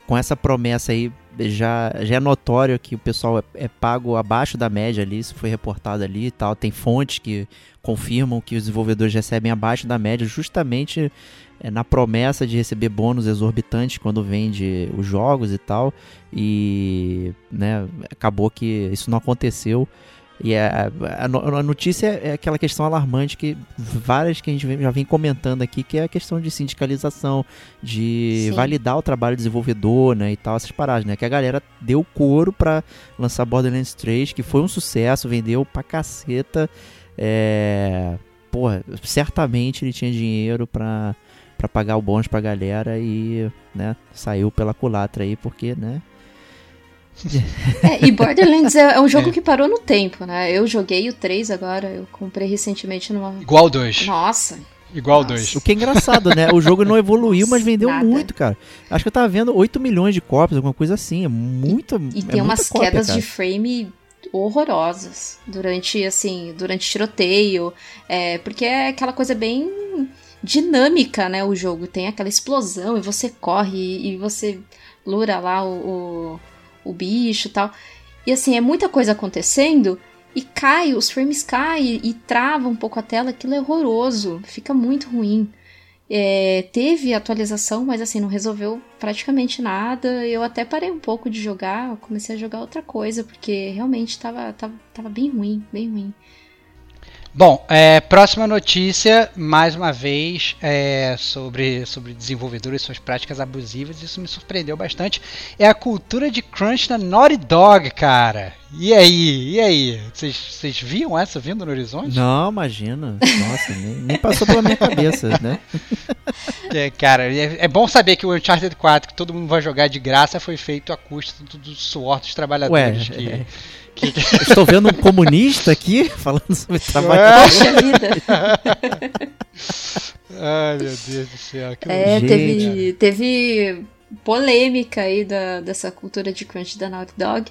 com essa promessa aí já, já é notório que o pessoal é, é pago abaixo da média ali, isso foi reportado ali e tal, tem fontes que confirmam que os desenvolvedores recebem abaixo da média justamente é, na promessa de receber bônus exorbitantes quando vende os jogos e tal, e né, acabou que isso não aconteceu. E a, a, no- a notícia é aquela questão alarmante que várias que a gente já vem comentando aqui, que é a questão de sindicalização, de Sim. validar o trabalho do desenvolvedor, né, e tal, essas paradas, né, que a galera deu couro pra lançar Borderlands 3, que foi um sucesso, vendeu pra caceta, é... Porra, certamente ele tinha dinheiro pra, pra pagar o bônus pra galera e, né, saiu pela culatra aí, porque, né, É, e Borderlands é, é um jogo É. que parou no tempo, né? Eu joguei o 3 agora, eu comprei recentemente numa. Igual dois. Nossa, Igual Nossa. dois. O que é engraçado, né? O jogo não evoluiu, mas vendeu Nada. muito, cara. Acho que eu tava vendo 8 milhões de cópias, alguma coisa assim. É muito. E é tem umas cópia, quedas cara. de frame horrorosas durante, assim, durante tiroteio. É, porque é aquela coisa bem dinâmica, né? O jogo tem aquela explosão e você corre e, e você lura lá o, o, o bicho e tal. E assim, é muita coisa acontecendo e cai, os frames caem e trava um pouco a tela, aquilo é horroroso, fica muito ruim. É, teve atualização, mas assim, não resolveu praticamente nada. Eu até parei um pouco de jogar, comecei a jogar outra coisa, porque realmente tava, tava, tava bem ruim, bem ruim. Bom, é, próxima notícia, mais uma vez, é, sobre, sobre desenvolvedores e suas práticas abusivas. Isso me surpreendeu bastante. É a cultura de crunch na Naughty Dog, cara. E aí? E aí? Vocês viam essa vindo no horizonte? Não, imagina. Nossa, nem, nem passou pela minha cabeça, né? É, cara, é, é bom saber que o Uncharted 4, que todo mundo vai jogar de graça, foi feito a custa do, do suor dos Ué, trabalhadores. que, é, que- estou vendo um comunista aqui falando sobre trabalho. Poxa vida! Ai, meu Deus do céu. Que É, Gente. teve, teve polêmica aí da, dessa cultura de crunch da Naughty Dog.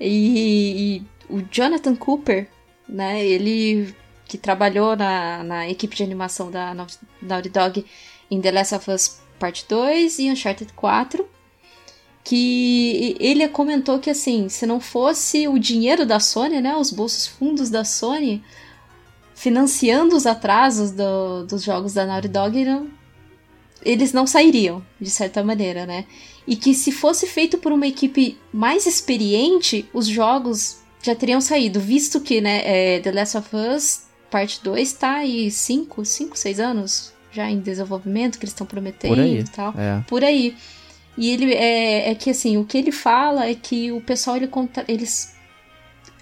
E, e o Jonathan Cooper, né, ele que trabalhou na, na equipe de animação da Nau- Naughty Dog em The Last of Us Parte 2 e Uncharted 4. Que ele comentou que assim, se não fosse o dinheiro da Sony, né, os bolsos fundos da Sony financiando os atrasos do- dos jogos da Naughty Dog, não- eles não sairiam, de certa maneira, né? E que se fosse feito por uma equipe mais experiente, os jogos já teriam saído, visto que, né, é, The Last of Us Parte 2 tá aí 5, 5, 6 anos já em desenvolvimento, que eles estão prometendo e tal. É. Por aí. E ele é, é que assim, o que ele fala é que o pessoal ele conta, eles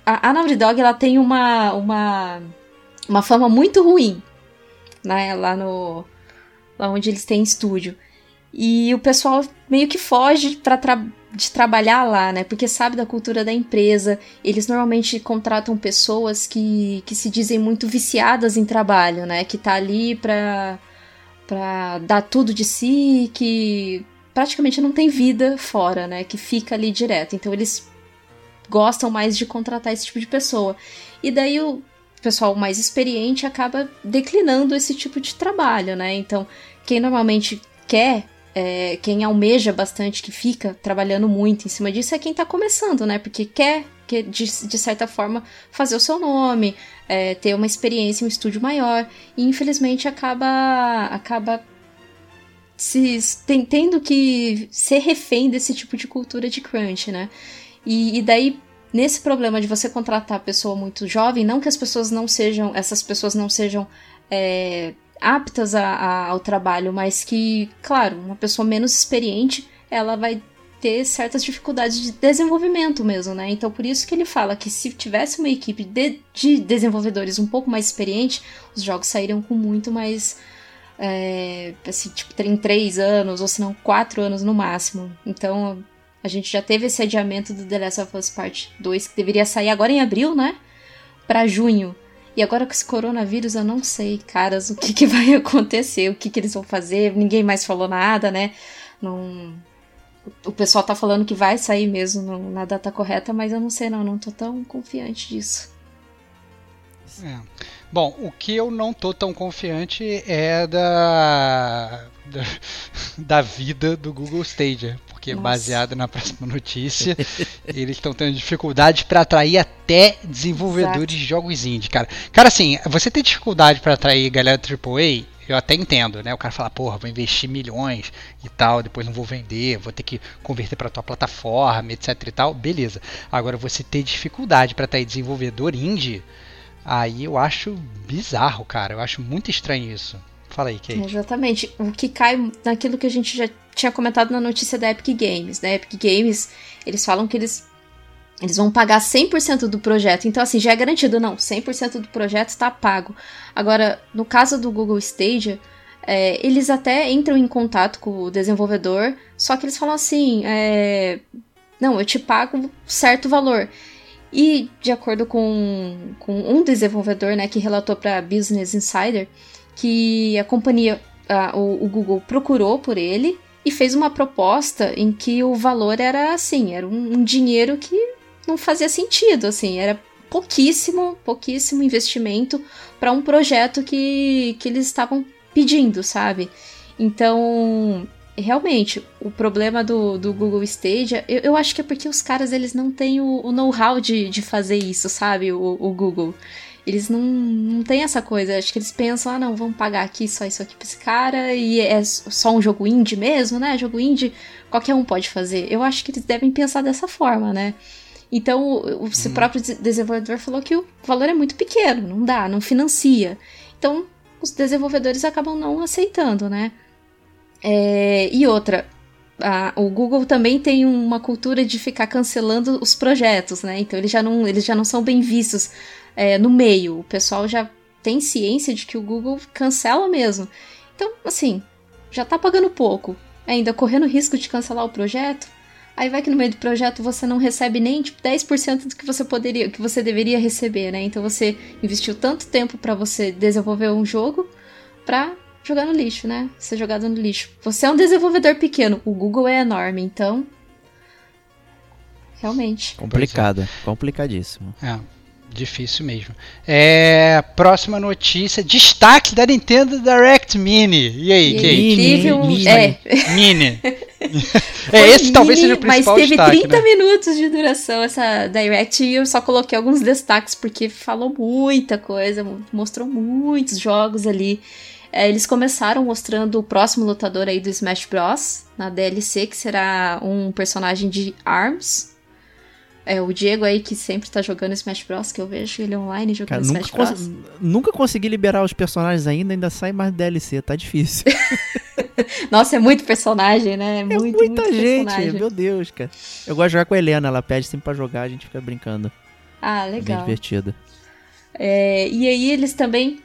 a, a Naughty Dog ela tem uma uma uma fama muito ruim, né, lá no lá onde eles têm estúdio. E o pessoal meio que foge para de trabalhar lá, né? Porque sabe da cultura da empresa. Eles normalmente contratam pessoas que, que se dizem muito viciadas em trabalho, né? Que tá ali pra, pra dar tudo de si, que praticamente não tem vida fora, né? Que fica ali direto. Então eles gostam mais de contratar esse tipo de pessoa. E daí o pessoal mais experiente acaba declinando esse tipo de trabalho, né? Então, quem normalmente quer, é, quem almeja bastante, que fica trabalhando muito em cima disso, é quem tá começando, né? Porque quer, quer de, de certa forma, fazer o seu nome, é, ter uma experiência um estúdio maior. E infelizmente acaba. acaba se tem- tendo que ser refém desse tipo de cultura de crunch, né? E, e daí, nesse problema de você contratar a pessoa muito jovem, não que as pessoas não sejam, essas pessoas não sejam é, aptas a- a- ao trabalho, mas que, claro, uma pessoa menos experiente, ela vai ter certas dificuldades de desenvolvimento mesmo, né? Então, por isso que ele fala que se tivesse uma equipe de, de desenvolvedores um pouco mais experiente, os jogos sairiam com muito mais é, assim, tipo, em três anos, ou se não, quatro anos no máximo. Então, a gente já teve esse adiamento do The Last of Us Part 2, que deveria sair agora em abril, né? Pra junho. E agora com esse coronavírus, eu não sei, caras, o que, que vai acontecer, o que, que eles vão fazer. Ninguém mais falou nada, né? Não... O pessoal tá falando que vai sair mesmo na data correta, mas eu não sei, não. Não tô tão confiante disso. É. Bom, o que eu não tô tão confiante é da da, da vida do Google Stadia, porque Nossa. baseado na próxima notícia, eles estão tendo dificuldade para atrair até desenvolvedores de jogos indie, cara. Cara, assim, você ter dificuldade para atrair galera AAA, eu até entendo, né? O cara fala, porra, vou investir milhões e tal, depois não vou vender, vou ter que converter para tua plataforma, etc e tal, beleza. Agora você ter dificuldade para atrair desenvolvedor indie, Aí eu acho bizarro, cara. Eu acho muito estranho isso. Fala aí, Kate. Exatamente. O que cai naquilo que a gente já tinha comentado na notícia da Epic Games, né? Epic Games, eles falam que eles eles vão pagar 100% do projeto. Então assim, já é garantido, não, 100% do projeto está pago. Agora, no caso do Google Stadia, é, eles até entram em contato com o desenvolvedor, só que eles falam assim, é, não, eu te pago certo valor. E de acordo com, com um desenvolvedor, né, que relatou para Business Insider, que a companhia, a- o, o Google procurou por ele e fez uma proposta em que o valor era assim, era um, um dinheiro que não fazia sentido, assim, era pouquíssimo, pouquíssimo investimento para um projeto que, que eles estavam pedindo, sabe? Então, realmente, o problema do, do Google Stadia, eu, eu acho que é porque os caras eles não têm o, o know-how de, de fazer isso, sabe? O, o Google. Eles não, não têm essa coisa. Acho que eles pensam, ah, não, vamos pagar aqui só isso aqui pra esse cara e é só um jogo indie mesmo, né? Jogo indie qualquer um pode fazer. Eu acho que eles devem pensar dessa forma, né? Então, o, o seu próprio des- desenvolvedor falou que o valor é muito pequeno, não dá, não financia. Então, os desenvolvedores acabam não aceitando, né? É, e outra, a- o Google também tem uma cultura de ficar cancelando os projetos, né? Então eles já não, eles já não são bem vistos é, no meio. O pessoal já tem ciência de que o Google cancela mesmo. Então, assim, já tá pagando pouco, ainda correndo risco de cancelar o projeto. Aí vai que no meio do projeto você não recebe nem tipo 10% do que você poderia, que você deveria receber, né? Então você investiu tanto tempo para você desenvolver um jogo pra jogar no lixo, né? Ser jogado no lixo. Você é um desenvolvedor pequeno, o Google é enorme, então. Realmente. Complicado, complicadíssimo. É. Difícil mesmo. É, próxima notícia: destaque da Nintendo Direct Mini. E aí, E Kate? um- Mini. é, Mini. É, esse talvez mini, seja o principal Mas teve destaque. 30 né? minutos de duração essa Direct e eu só coloquei alguns destaques porque falou muita coisa, mostrou muitos jogos ali. É, eles começaram mostrando o próximo lutador aí do Smash Bros. na DLC, que será um personagem de ARMS. É, o Diego aí que sempre tá jogando Smash Bros, que eu vejo ele online jogando Cara, nunca, Smash Bros. cons- nunca consegui liberar os personagens ainda, ainda sai mais DLC, tá difícil. Nossa, é muito personagem, né? É É muito, muita muito gente, personagem. meu Deus, cara. Eu gosto de jogar com a Helena, ela pede sempre pra jogar, a gente fica brincando. Ah, É bem legal. divertido. É, e aí eles também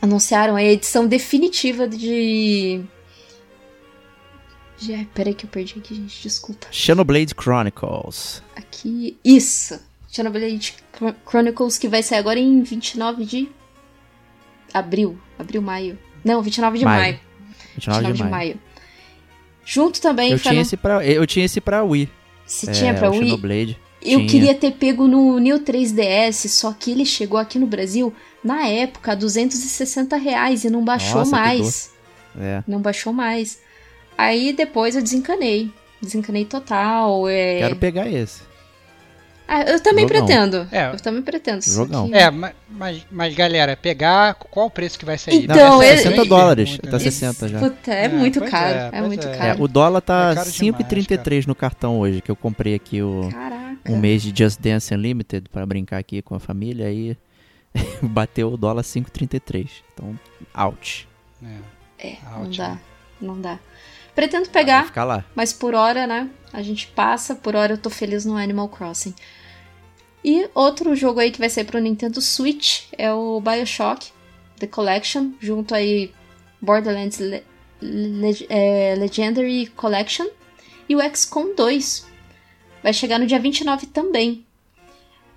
anunciaram a edição definitiva de. de ai, peraí que eu perdi aqui, gente, desculpa. Xenoblade Chronicles. Aqui. Isso! Xenoblade Chron- Chronicles que vai sair agora em 29 de abril. Abril, maio. Não, 29 de Maio. maio. 29 de maio. Junto também Eu tinha, esse pra, eu tinha esse pra Wii. Se é, tinha pra Wii. Xenoblade. Eu Tinha. queria ter pego no New 3DS, só que ele chegou aqui no Brasil, na época, a 260 reais e não baixou Nossa, mais. É. Não baixou mais. Aí depois eu desencanei. Desencanei total. É... Quero pegar esse. Ah, eu também Jogão. pretendo. É. Eu também pretendo. Jogão. que- É, mas, mas, galera, pegar qual o preço que vai sair? Então, Não, é ele- 60 Muito, dólares. muito, Tá né? 60 já. Puta, é, É, muito caro. é, É, muito é. É, caro. o dólar tá É caro demais, 5,33 no cartão hoje, que eu comprei aqui o, Caraca. um mês de Just Dance Unlimited pra brincar aqui com a família aí bateu o dólar 5,33. Então, out. É. É, Ah, não ótimo. dá. Não dá. Pretendo pegar, ficar lá. mas por hora, né? A gente passa, por hora eu tô feliz no Animal Crossing. E outro jogo aí que vai sair pro Nintendo Switch é o BioShock The Collection, junto aí Borderlands Le- Le- é, Legendary Collection e o XCOM 2. Vai chegar no dia 29 também.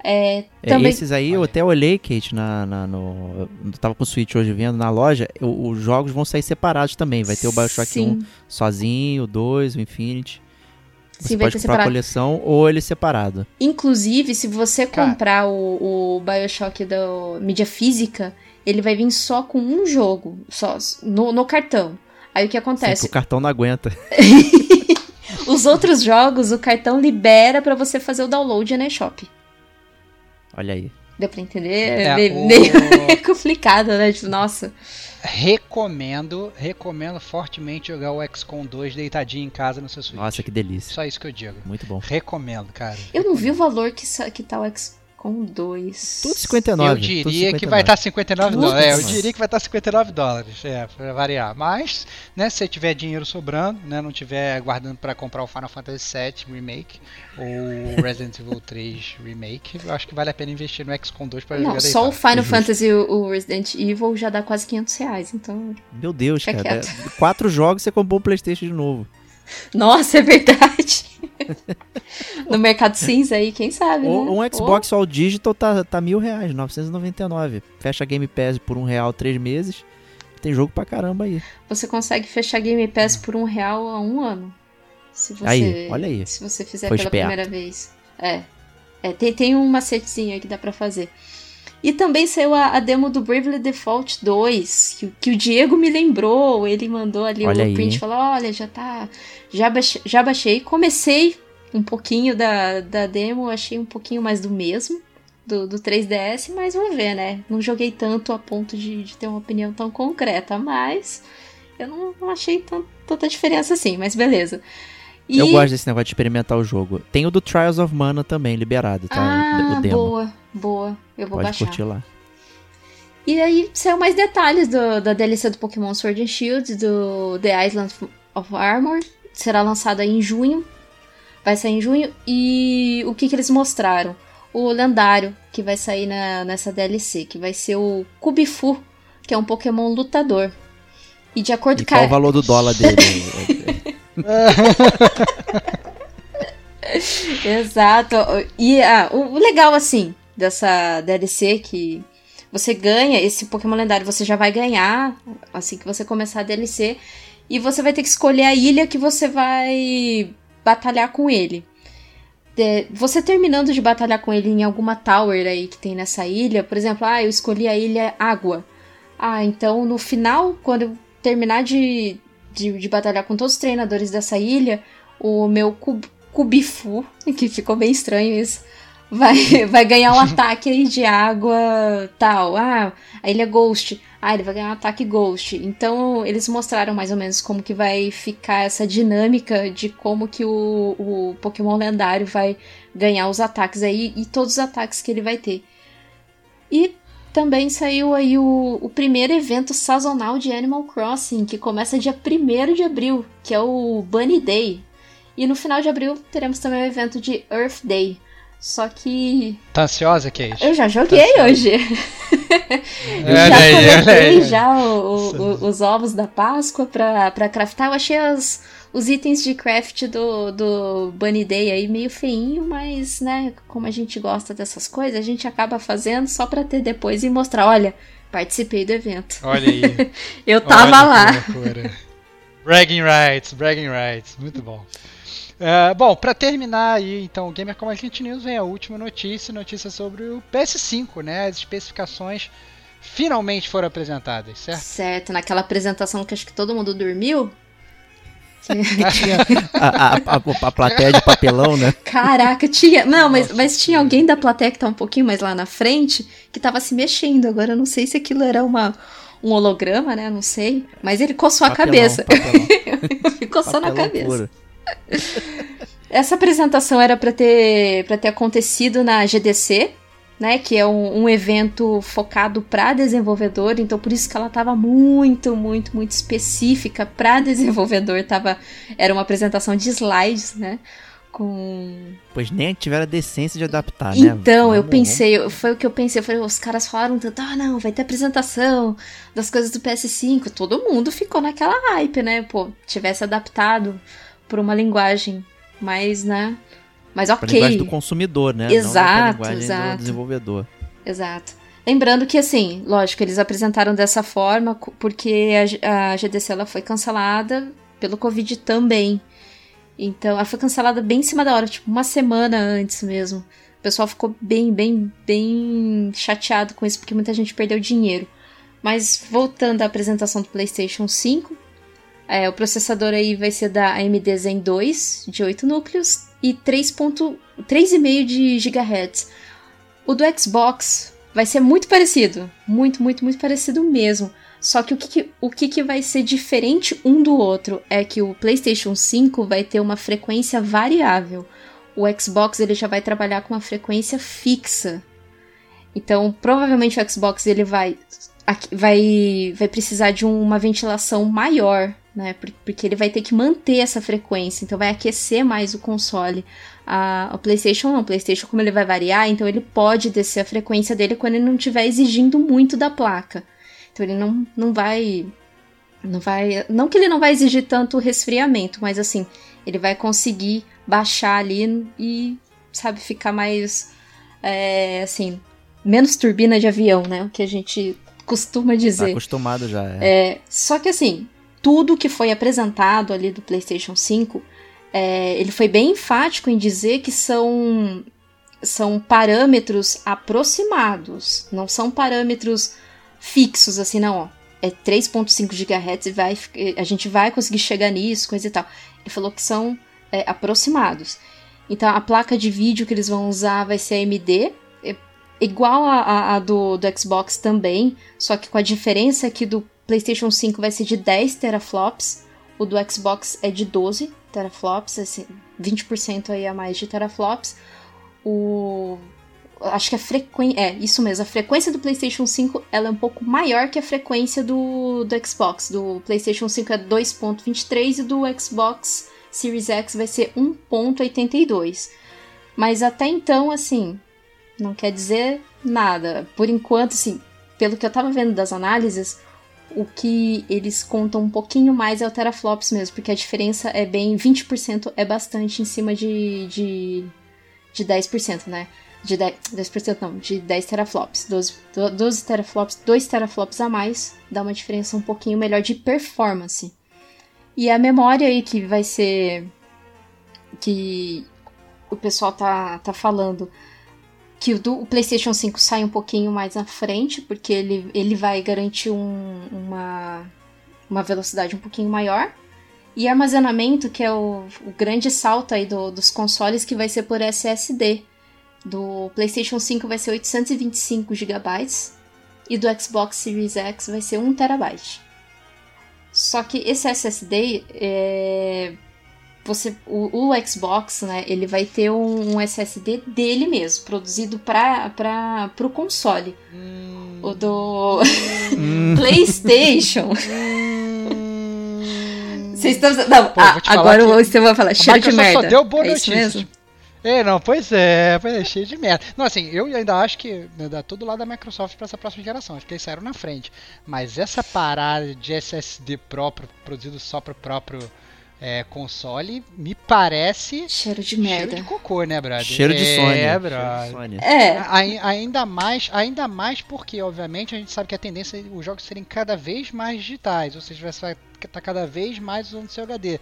É, É, também esses aí eu até olhei, Kate, na, na- no, eu tava com o Switch hoje vendo na loja. o- os jogos vão sair separados também. Vai ter o Bioshock Sim. 1 sozinho, o 2, o Infinity. Você Sim, pode comprar a separado. coleção ou ele separado. Inclusive, se você Cara. comprar o, o Bioshock da mídia física, ele vai vir só com um jogo, só no, no cartão. Aí o que Sim, acontece? o cartão não aguenta. Os outros jogos, o cartão libera pra você fazer o download na eShop. Olha aí. Deu pra entender? É, meio, o- meio complicado, né? Tipo, nossa. Recomendo, recomendo fortemente jogar o XCOM 2 deitadinho em casa no seu Switch. Nossa, que delícia. Só isso que eu digo. Muito bom. Recomendo, cara. Eu não vi o valor que, que tá o XCOM 2. Tudo 59. Eu tudo diria que 59. vai estar 59 Putz. dólares. É, eu diria que vai estar 59 dólares, é, pra variar. Mas, né, se você tiver dinheiro sobrando, né, não tiver guardando pra comprar o Final Fantasy VII Remake ou o Resident Evil 3 Remake, eu acho que vale a pena investir no XCOM 2 pra Não, jogar só o. Final Justo. Fantasy e o Resident Evil já dá quase 500 reais, então... Meu Deus, Fica cara. quieto. é- Quatro jogos você comprou o PlayStation de novo. Nossa, é verdade. no mercado cinza aí, quem sabe, né? Um Xbox All Digital tá, tá mil reais, 999. Fecha Game Pass por um real três meses. Tem jogo pra caramba aí. Você consegue fechar Game Pass por um real a um ano. Se você, Aí, olha aí. Se você fizer Foi pela esperto. primeira vez. É. é tem, tem um macetezinho aí que dá pra fazer. E também saiu a, a demo do Bravely Default 2, que, o- que o Diego me lembrou. Ele mandou ali Olha o print e falou: olha, já tá. Já baixei, já baixei. Comecei um pouquinho da, da demo, achei um pouquinho mais do mesmo. Do, do 3DS, mas vamos ver, né? Não joguei tanto a ponto de, de ter uma opinião tão concreta, mas eu não, não achei tan- tanta diferença assim, mas beleza. E- Eu gosto desse negócio de experimentar o jogo. Tem o do Trials of Mana também liberado, tá? Ah, o demo. boa, boa. Eu vou Pode baixar. curtir lá. E aí saiu mais detalhes do- da DLC do Pokémon Sword and Shield, do The Island of Armor. Será lançado aí em junho. Vai sair em junho. E o que, que eles mostraram? O lendário que vai sair na- nessa DLC, que vai ser o Kubifu, que é um Pokémon lutador. E de acordo E com qual a... o valor do dólar dele? Exato. E ah, o legal, assim, dessa DLC que você ganha, esse Pokémon lendário você já vai ganhar assim que você começar a DLC. E você vai ter que escolher a ilha que você vai batalhar com ele. é, você terminando de batalhar com ele em alguma tower aí que tem nessa ilha, por exemplo, ah, eu escolhi a ilha Água. Ah, então no final, quando eu terminar de, de, de batalhar com todos os treinadores dessa ilha, o meu cub, Cubifu, que ficou bem estranho isso, vai, vai ganhar um ataque aí de água tal. Ah, a ilha Ghost. Ah, ele vai ganhar um ataque Ghost. Então, eles mostraram mais ou menos como que vai ficar essa dinâmica de como que o, o Pokémon lendário vai ganhar os ataques aí e todos os ataques que ele vai ter. E também saiu aí o, o primeiro evento sazonal de Animal Crossing, que começa dia 1 de abril, que é o Bunny Day. E no final de abril teremos também o evento de Earth Day. Só que. Tá ansiosa, Kate? Eu já joguei Tá hoje. Eu já coletei já o- o- os ovos da Páscoa pra, pra craftar. Eu achei as- os itens de craft do, do Bunny Day aí meio feinho, mas, né, como a gente gosta dessas coisas, a gente acaba fazendo só pra ter depois e mostrar, olha, participei do evento. Olha aí. Eu tava Olha lá. bragging rights, bragging rights. Muito bom. É, bom, pra terminar aí, então, o Gamer Como a Gente News vem a última notícia, notícia sobre o PS5, né? As especificações finalmente foram apresentadas, certo? Certo, naquela apresentação que acho que todo mundo dormiu. A, a, a, a plateia de papelão, né? Caraca, tinha. Não, mas, mas tinha alguém da plateia que tá um pouquinho mais lá na frente que tava se mexendo. Agora eu não sei se aquilo era uma, um holograma, né? Não sei. Mas ele coçou a Papelão, cabeça. papelão. Ficou só na cabeça. puro. Essa apresentação era pra ter, pra ter acontecido na GDC, né? Que é um, um evento focado pra desenvolvedor. Então por isso que ela tava muito, muito, muito específica pra desenvolvedor. Tava, era uma apresentação de slides, né? Com Pois nem tiveram a decência de adaptar, né? Então, eu pensei, eu- foi o que eu pensei. Eu falei, os caras falaram tanto, ah, não, vai ter apresentação das coisas do PS5. Todo mundo ficou naquela hype, né? Pô, tivesse adaptado por uma linguagem mais, né? Pra ok. linguagem do consumidor, né? Exato, Não pra exato. do desenvolvedor. Exato. Lembrando que, assim, lógico, eles apresentaram dessa forma porque a a, GDC ela foi cancelada pelo Covid também. Então, ela foi cancelada bem em cima da hora, tipo, uma semana antes mesmo. O pessoal ficou bem, bem, bem chateado com isso, porque muita gente perdeu dinheiro. Mas, voltando à apresentação do PlayStation 5, é, o processador aí vai ser da AMD Zen 2, de 8 núcleos, e 3.5 3,5 de GHz. O do Xbox vai ser muito parecido. Muito, muito, muito parecido mesmo. Só que o que, o que, que vai ser diferente um do outro é que o PlayStation 5 vai ter uma frequência variável. O Xbox ele já vai trabalhar com uma frequência fixa. Então, provavelmente o Xbox ele vai, vai, vai precisar de uma ventilação maior, né? Por- Porque ele vai ter que manter essa frequência, então vai aquecer mais o console. A, o PlayStation não, o PlayStation como ele vai variar, então ele pode descer a frequência dele quando ele não estiver exigindo muito da placa. Então ele não, não vai não vai, não que ele não vai exigir tanto resfriamento, mas assim, ele vai conseguir baixar ali e sabe ficar mais é, assim, menos turbina de avião, né? O que a gente costuma Tá dizer. acostumado já. É. É, só que assim, tudo que foi apresentado ali do PlayStation 5, é, ele foi bem enfático em dizer que são, são parâmetros aproximados, não são parâmetros fixos, assim, não, ó. É 3.5 GHz e vai, a gente vai conseguir chegar nisso, coisa e tal. Ele falou que são é, aproximados. Então a placa de vídeo que eles vão usar vai ser AMD, é igual a, a- a do, do Xbox também, só que com a diferença que do PlayStation 5 vai ser de 10 teraflops, o do Xbox é de 12 teraflops, assim, 20% aí a mais de teraflops. O acho que a frequência, é, isso mesmo, a frequência do PlayStation 5 ela é um pouco maior que a frequência do, do Xbox. Do PlayStation 5 é 2.23 e do Xbox Series X vai ser 1.82. Mas até então, assim, não quer dizer nada. Por enquanto, assim, pelo que eu tava vendo das análises, o que eles contam um pouquinho mais é o teraflops mesmo, porque a diferença é bem. 20% é bastante em cima de, de, de 10%, né? De 10%, 10% não, de 10 teraflops. 12, 12 teraflops, 2 teraflops a mais dá uma diferença um pouquinho melhor de performance. E a memória aí que vai ser. que o pessoal tá, tá falando que o, do, PlayStation 5 sai um pouquinho mais à frente, porque ele, ele vai garantir um, uma, uma velocidade um pouquinho maior. E armazenamento, que é o, o grande salto aí do, dos consoles, que vai ser por SSD. Do PlayStation 5 vai ser 825 GB e do Xbox Series X vai ser 1 TB. Só que esse SSD é, você o, o, Xbox, né, ele vai ter um, um SSD dele mesmo, produzido para para o console. Hum. O do hum. PlayStation. Hum. Vocês estão não, Pô, ah, agora você vai falar cheiro de merda. Só deu boa é notícia. Mesmo? É, não, pois é, pois é, cheio de merda. Não, assim, eu ainda acho que né, dá todo lado da Microsoft para essa próxima geração, acho que eles saíram na frente. Mas essa parada de SSD próprio, produzido só para o próprio é, console, me parece. Cheiro de merda. Cheiro de cocô, né, brother? Cheiro de Sony. É, brother. É. ainda mais, ainda mais porque, obviamente, a gente sabe que a tendência é os jogos serem cada vez mais digitais, ou seja, você vai estar tá cada vez mais usando seu HD.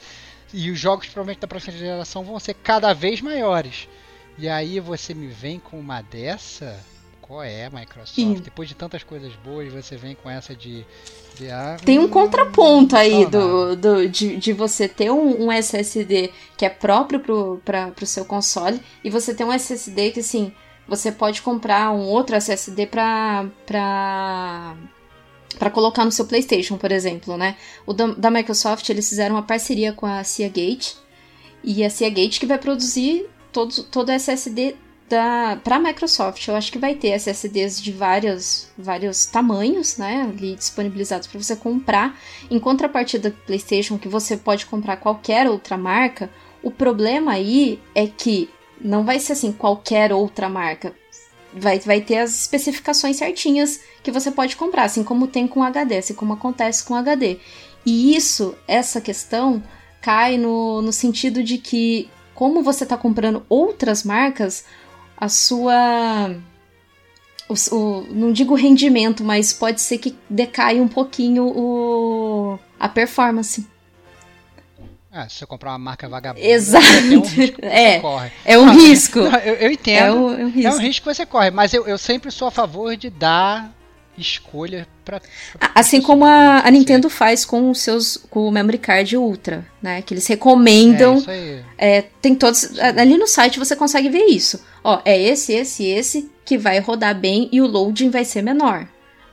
E os jogos, provavelmente, da próxima geração vão ser cada vez maiores. E aí você me vem com uma dessa qual é, Microsoft? Depois de tantas coisas boas, você vem com essa de. de ah, Tem um hum, contraponto aí do, do, de, de você ter um, um SSD que é próprio para o seu console e você ter um SSD que, assim, você pode comprar um outro SSD para para colocar no seu PlayStation, por exemplo, né? O da, da, Microsoft, eles fizeram uma parceria com a Seagate e a Seagate que vai produzir todo, todo SSD para a Microsoft, eu acho que vai ter SSDs de vários, vários tamanhos, né, ali disponibilizados para você comprar. Em contrapartida do PlayStation, que você pode comprar qualquer outra marca, o problema aí é que não vai ser assim qualquer outra marca. Vai, vai ter as especificações certinhas que você pode comprar, assim como tem com HD, assim como acontece com HD. E isso, essa questão, cai no, no sentido de que, como você está comprando outras marcas, a sua. O, o, não digo rendimento, mas pode ser que decaia um pouquinho o, a performance. Ah, se você comprar uma marca vagabunda. Exato. É, um é, é um risco. Não, eu, eu, entendo. É um, é um, risco. é um risco que você corre, mas eu, eu sempre sou a favor de dar escolha para assim como a, a Nintendo Sim. faz com os seus com o memory card Ultra, né? Que eles recomendam. É, é, tem todos ali no site você consegue ver isso. Ó, é esse, esse, esse que vai rodar bem e o loading vai ser menor,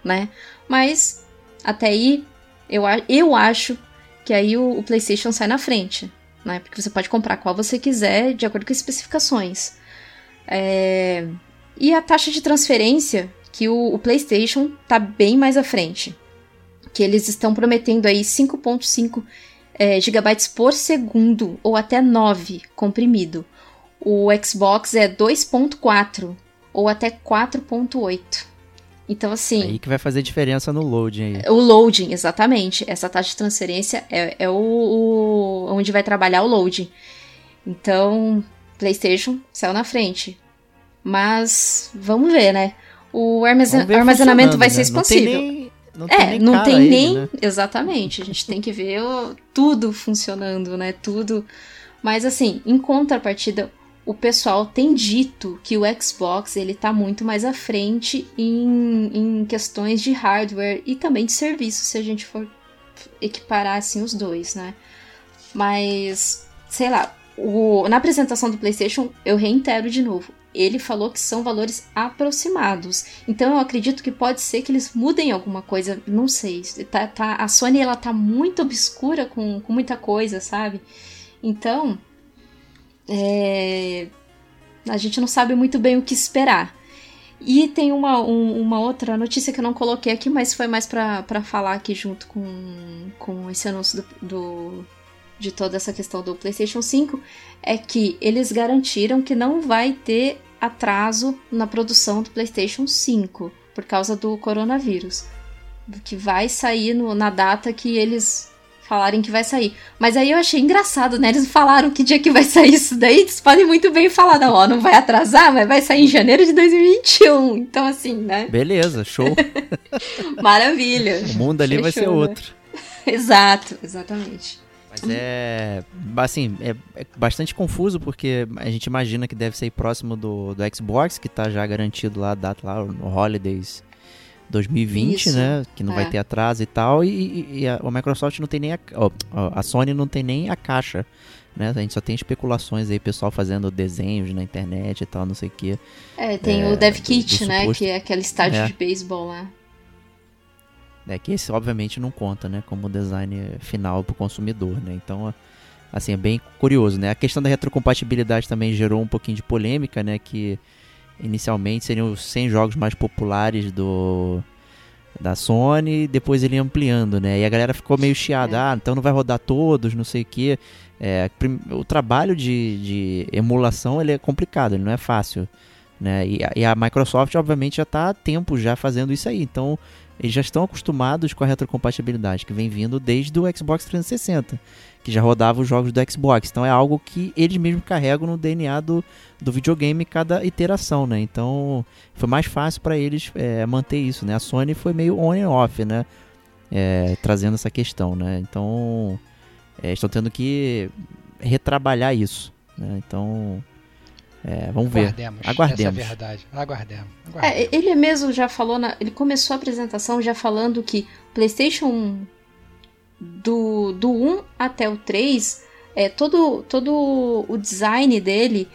né? Mas até aí eu, eu acho que aí o, o PlayStation sai na frente, né? Porque você pode comprar qual você quiser de acordo com as especificações. É... E a taxa de transferência que o, o PlayStation tá bem mais à frente. Que eles estão prometendo aí 5.5 é, gigabytes por segundo ou até 9 comprimido. O Xbox é 2.4 ou até 4.8. Então, assim. Aí que vai fazer diferença no loading aí. O loading, exatamente. Essa taxa de transferência é, é o, o, onde vai trabalhar o loading. Então, PlayStation saiu na frente. Mas vamos ver, né? o armazen armazenamento vai ser expansível. Né? Não tem nem, não é, tem nem, não tem nem né? exatamente. A gente tem que ver tudo funcionando, né? Tudo. Mas assim, em contrapartida, o pessoal tem dito que o Xbox ele tá muito mais à frente em, em questões de hardware e também de serviço, se a gente for equiparar assim os dois, né? Mas, sei lá, o, na apresentação do PlayStation, eu reitero de novo, ele falou que são valores aproximados. Então eu acredito que pode ser que eles mudem alguma coisa, não sei. Tá, tá, a Sony ela tá muito obscura com, com muita coisa, sabe? Então é, a gente não sabe muito bem o que esperar. E tem uma, um, uma outra notícia que eu não coloquei aqui, mas foi mais para falar aqui junto com, com esse anúncio do, do, de toda essa questão do PlayStation 5, é que eles garantiram que não vai ter atraso na produção do PlayStation 5 por causa do coronavírus. Que vai sair no, na data que eles falarem que vai sair. Mas aí eu achei engraçado, né? Eles falaram que dia que vai sair isso daí. Eles podem muito bem falar, não, ó, não vai atrasar, mas vai sair em janeiro de 2021. Então, assim, né? Beleza, show. Maravilha. O mundo ali Fechou, vai ser né? outro. Exato, exatamente. Mas é. Assim, é, é bastante confuso porque a gente imagina que deve ser próximo do, do Xbox, que tá já garantido lá a data lá no Holidays 2020, Isso, né? Que não é. vai ter atraso e tal. E, e- a, a Microsoft não tem nem a. a Sony não tem nem a caixa. Né? A gente só tem especulações aí, pessoal fazendo desenhos na internet e tal, não sei o que. É, tem É, o Dev Kit, né? suposto- Que é aquele estádio É. de beisebol lá. É que esse obviamente não conta, né, como design final para o consumidor, né? Então, assim, é bem curioso, né? A questão da retrocompatibilidade também gerou um pouquinho de polêmica, né, que inicialmente seriam os 100 jogos mais populares do da Sony, depois ele ia ampliando, né? E a galera ficou meio chiada, É. ah, então não vai rodar todos, não sei o quê. É, o trabalho de, de emulação ele é complicado, ele não é fácil, né? E, a- e a Microsoft, obviamente, já está há tempo já fazendo isso aí, então eles já estão acostumados com a retrocompatibilidade, que vem vindo desde o Xbox 360, que já rodava os jogos do Xbox. Então é algo que eles mesmos carregam no DNA do, do videogame cada iteração, né? Então foi mais fácil para eles é, manter isso, né? A Sony foi meio on and off, né? É, trazendo essa questão, né? Então é, estão tendo que retrabalhar isso, né? Então é, vamos ver. Aguardemos. Aguardemos. Essa é a verdade. Aguardemos. É, aguardemos. ele mesmo já falou, na- ele começou a apresentação já falando que PlayStation do, do 1 até o 3, é, todo, todo o design dele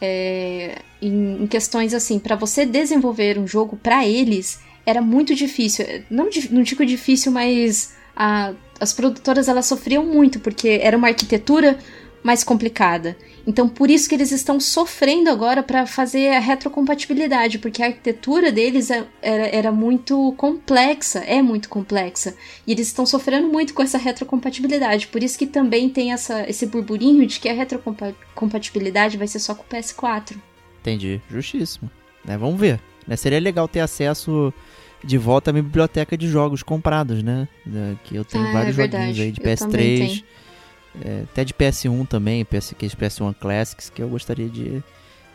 é, em, em questões assim, para você desenvolver um jogo para eles era muito difícil. Não, di- não digo difícil, mas a- as produtoras elas sofriam muito porque era uma arquitetura mais complicada. Então, por isso que eles estão sofrendo agora para fazer a retrocompatibilidade, porque a arquitetura deles é- era, era muito complexa, é muito complexa, e eles estão sofrendo muito com essa retrocompatibilidade. Por isso que também tem essa, esse burburinho de que a retrocompatibilidade vai ser só com o PS4. Entendi. Justíssimo. Né, vamos ver. Né, seria legal ter acesso de volta à minha biblioteca de jogos comprados, né? né, Que eu tenho Ah, é vários verdade. joguinhos aí de Eu também PS3. É, até de PS1 também, PS, aqueles PS1 Classics, que eu gostaria de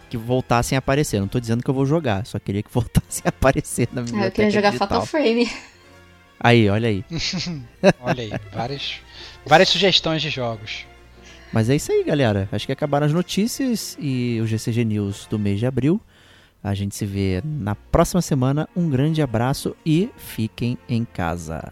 que voltassem a aparecer. Não tô dizendo que eu vou jogar, só queria que voltassem a aparecer na Ah, biblioteca eu queria jogar digital. Fatal Frame. Aí, olha aí. Olha aí, várias, várias sugestões de jogos. Mas é isso aí, galera. Acho que acabaram as notícias e o GCG News do mês de abril. A gente se vê na próxima semana. Um grande abraço e fiquem em casa.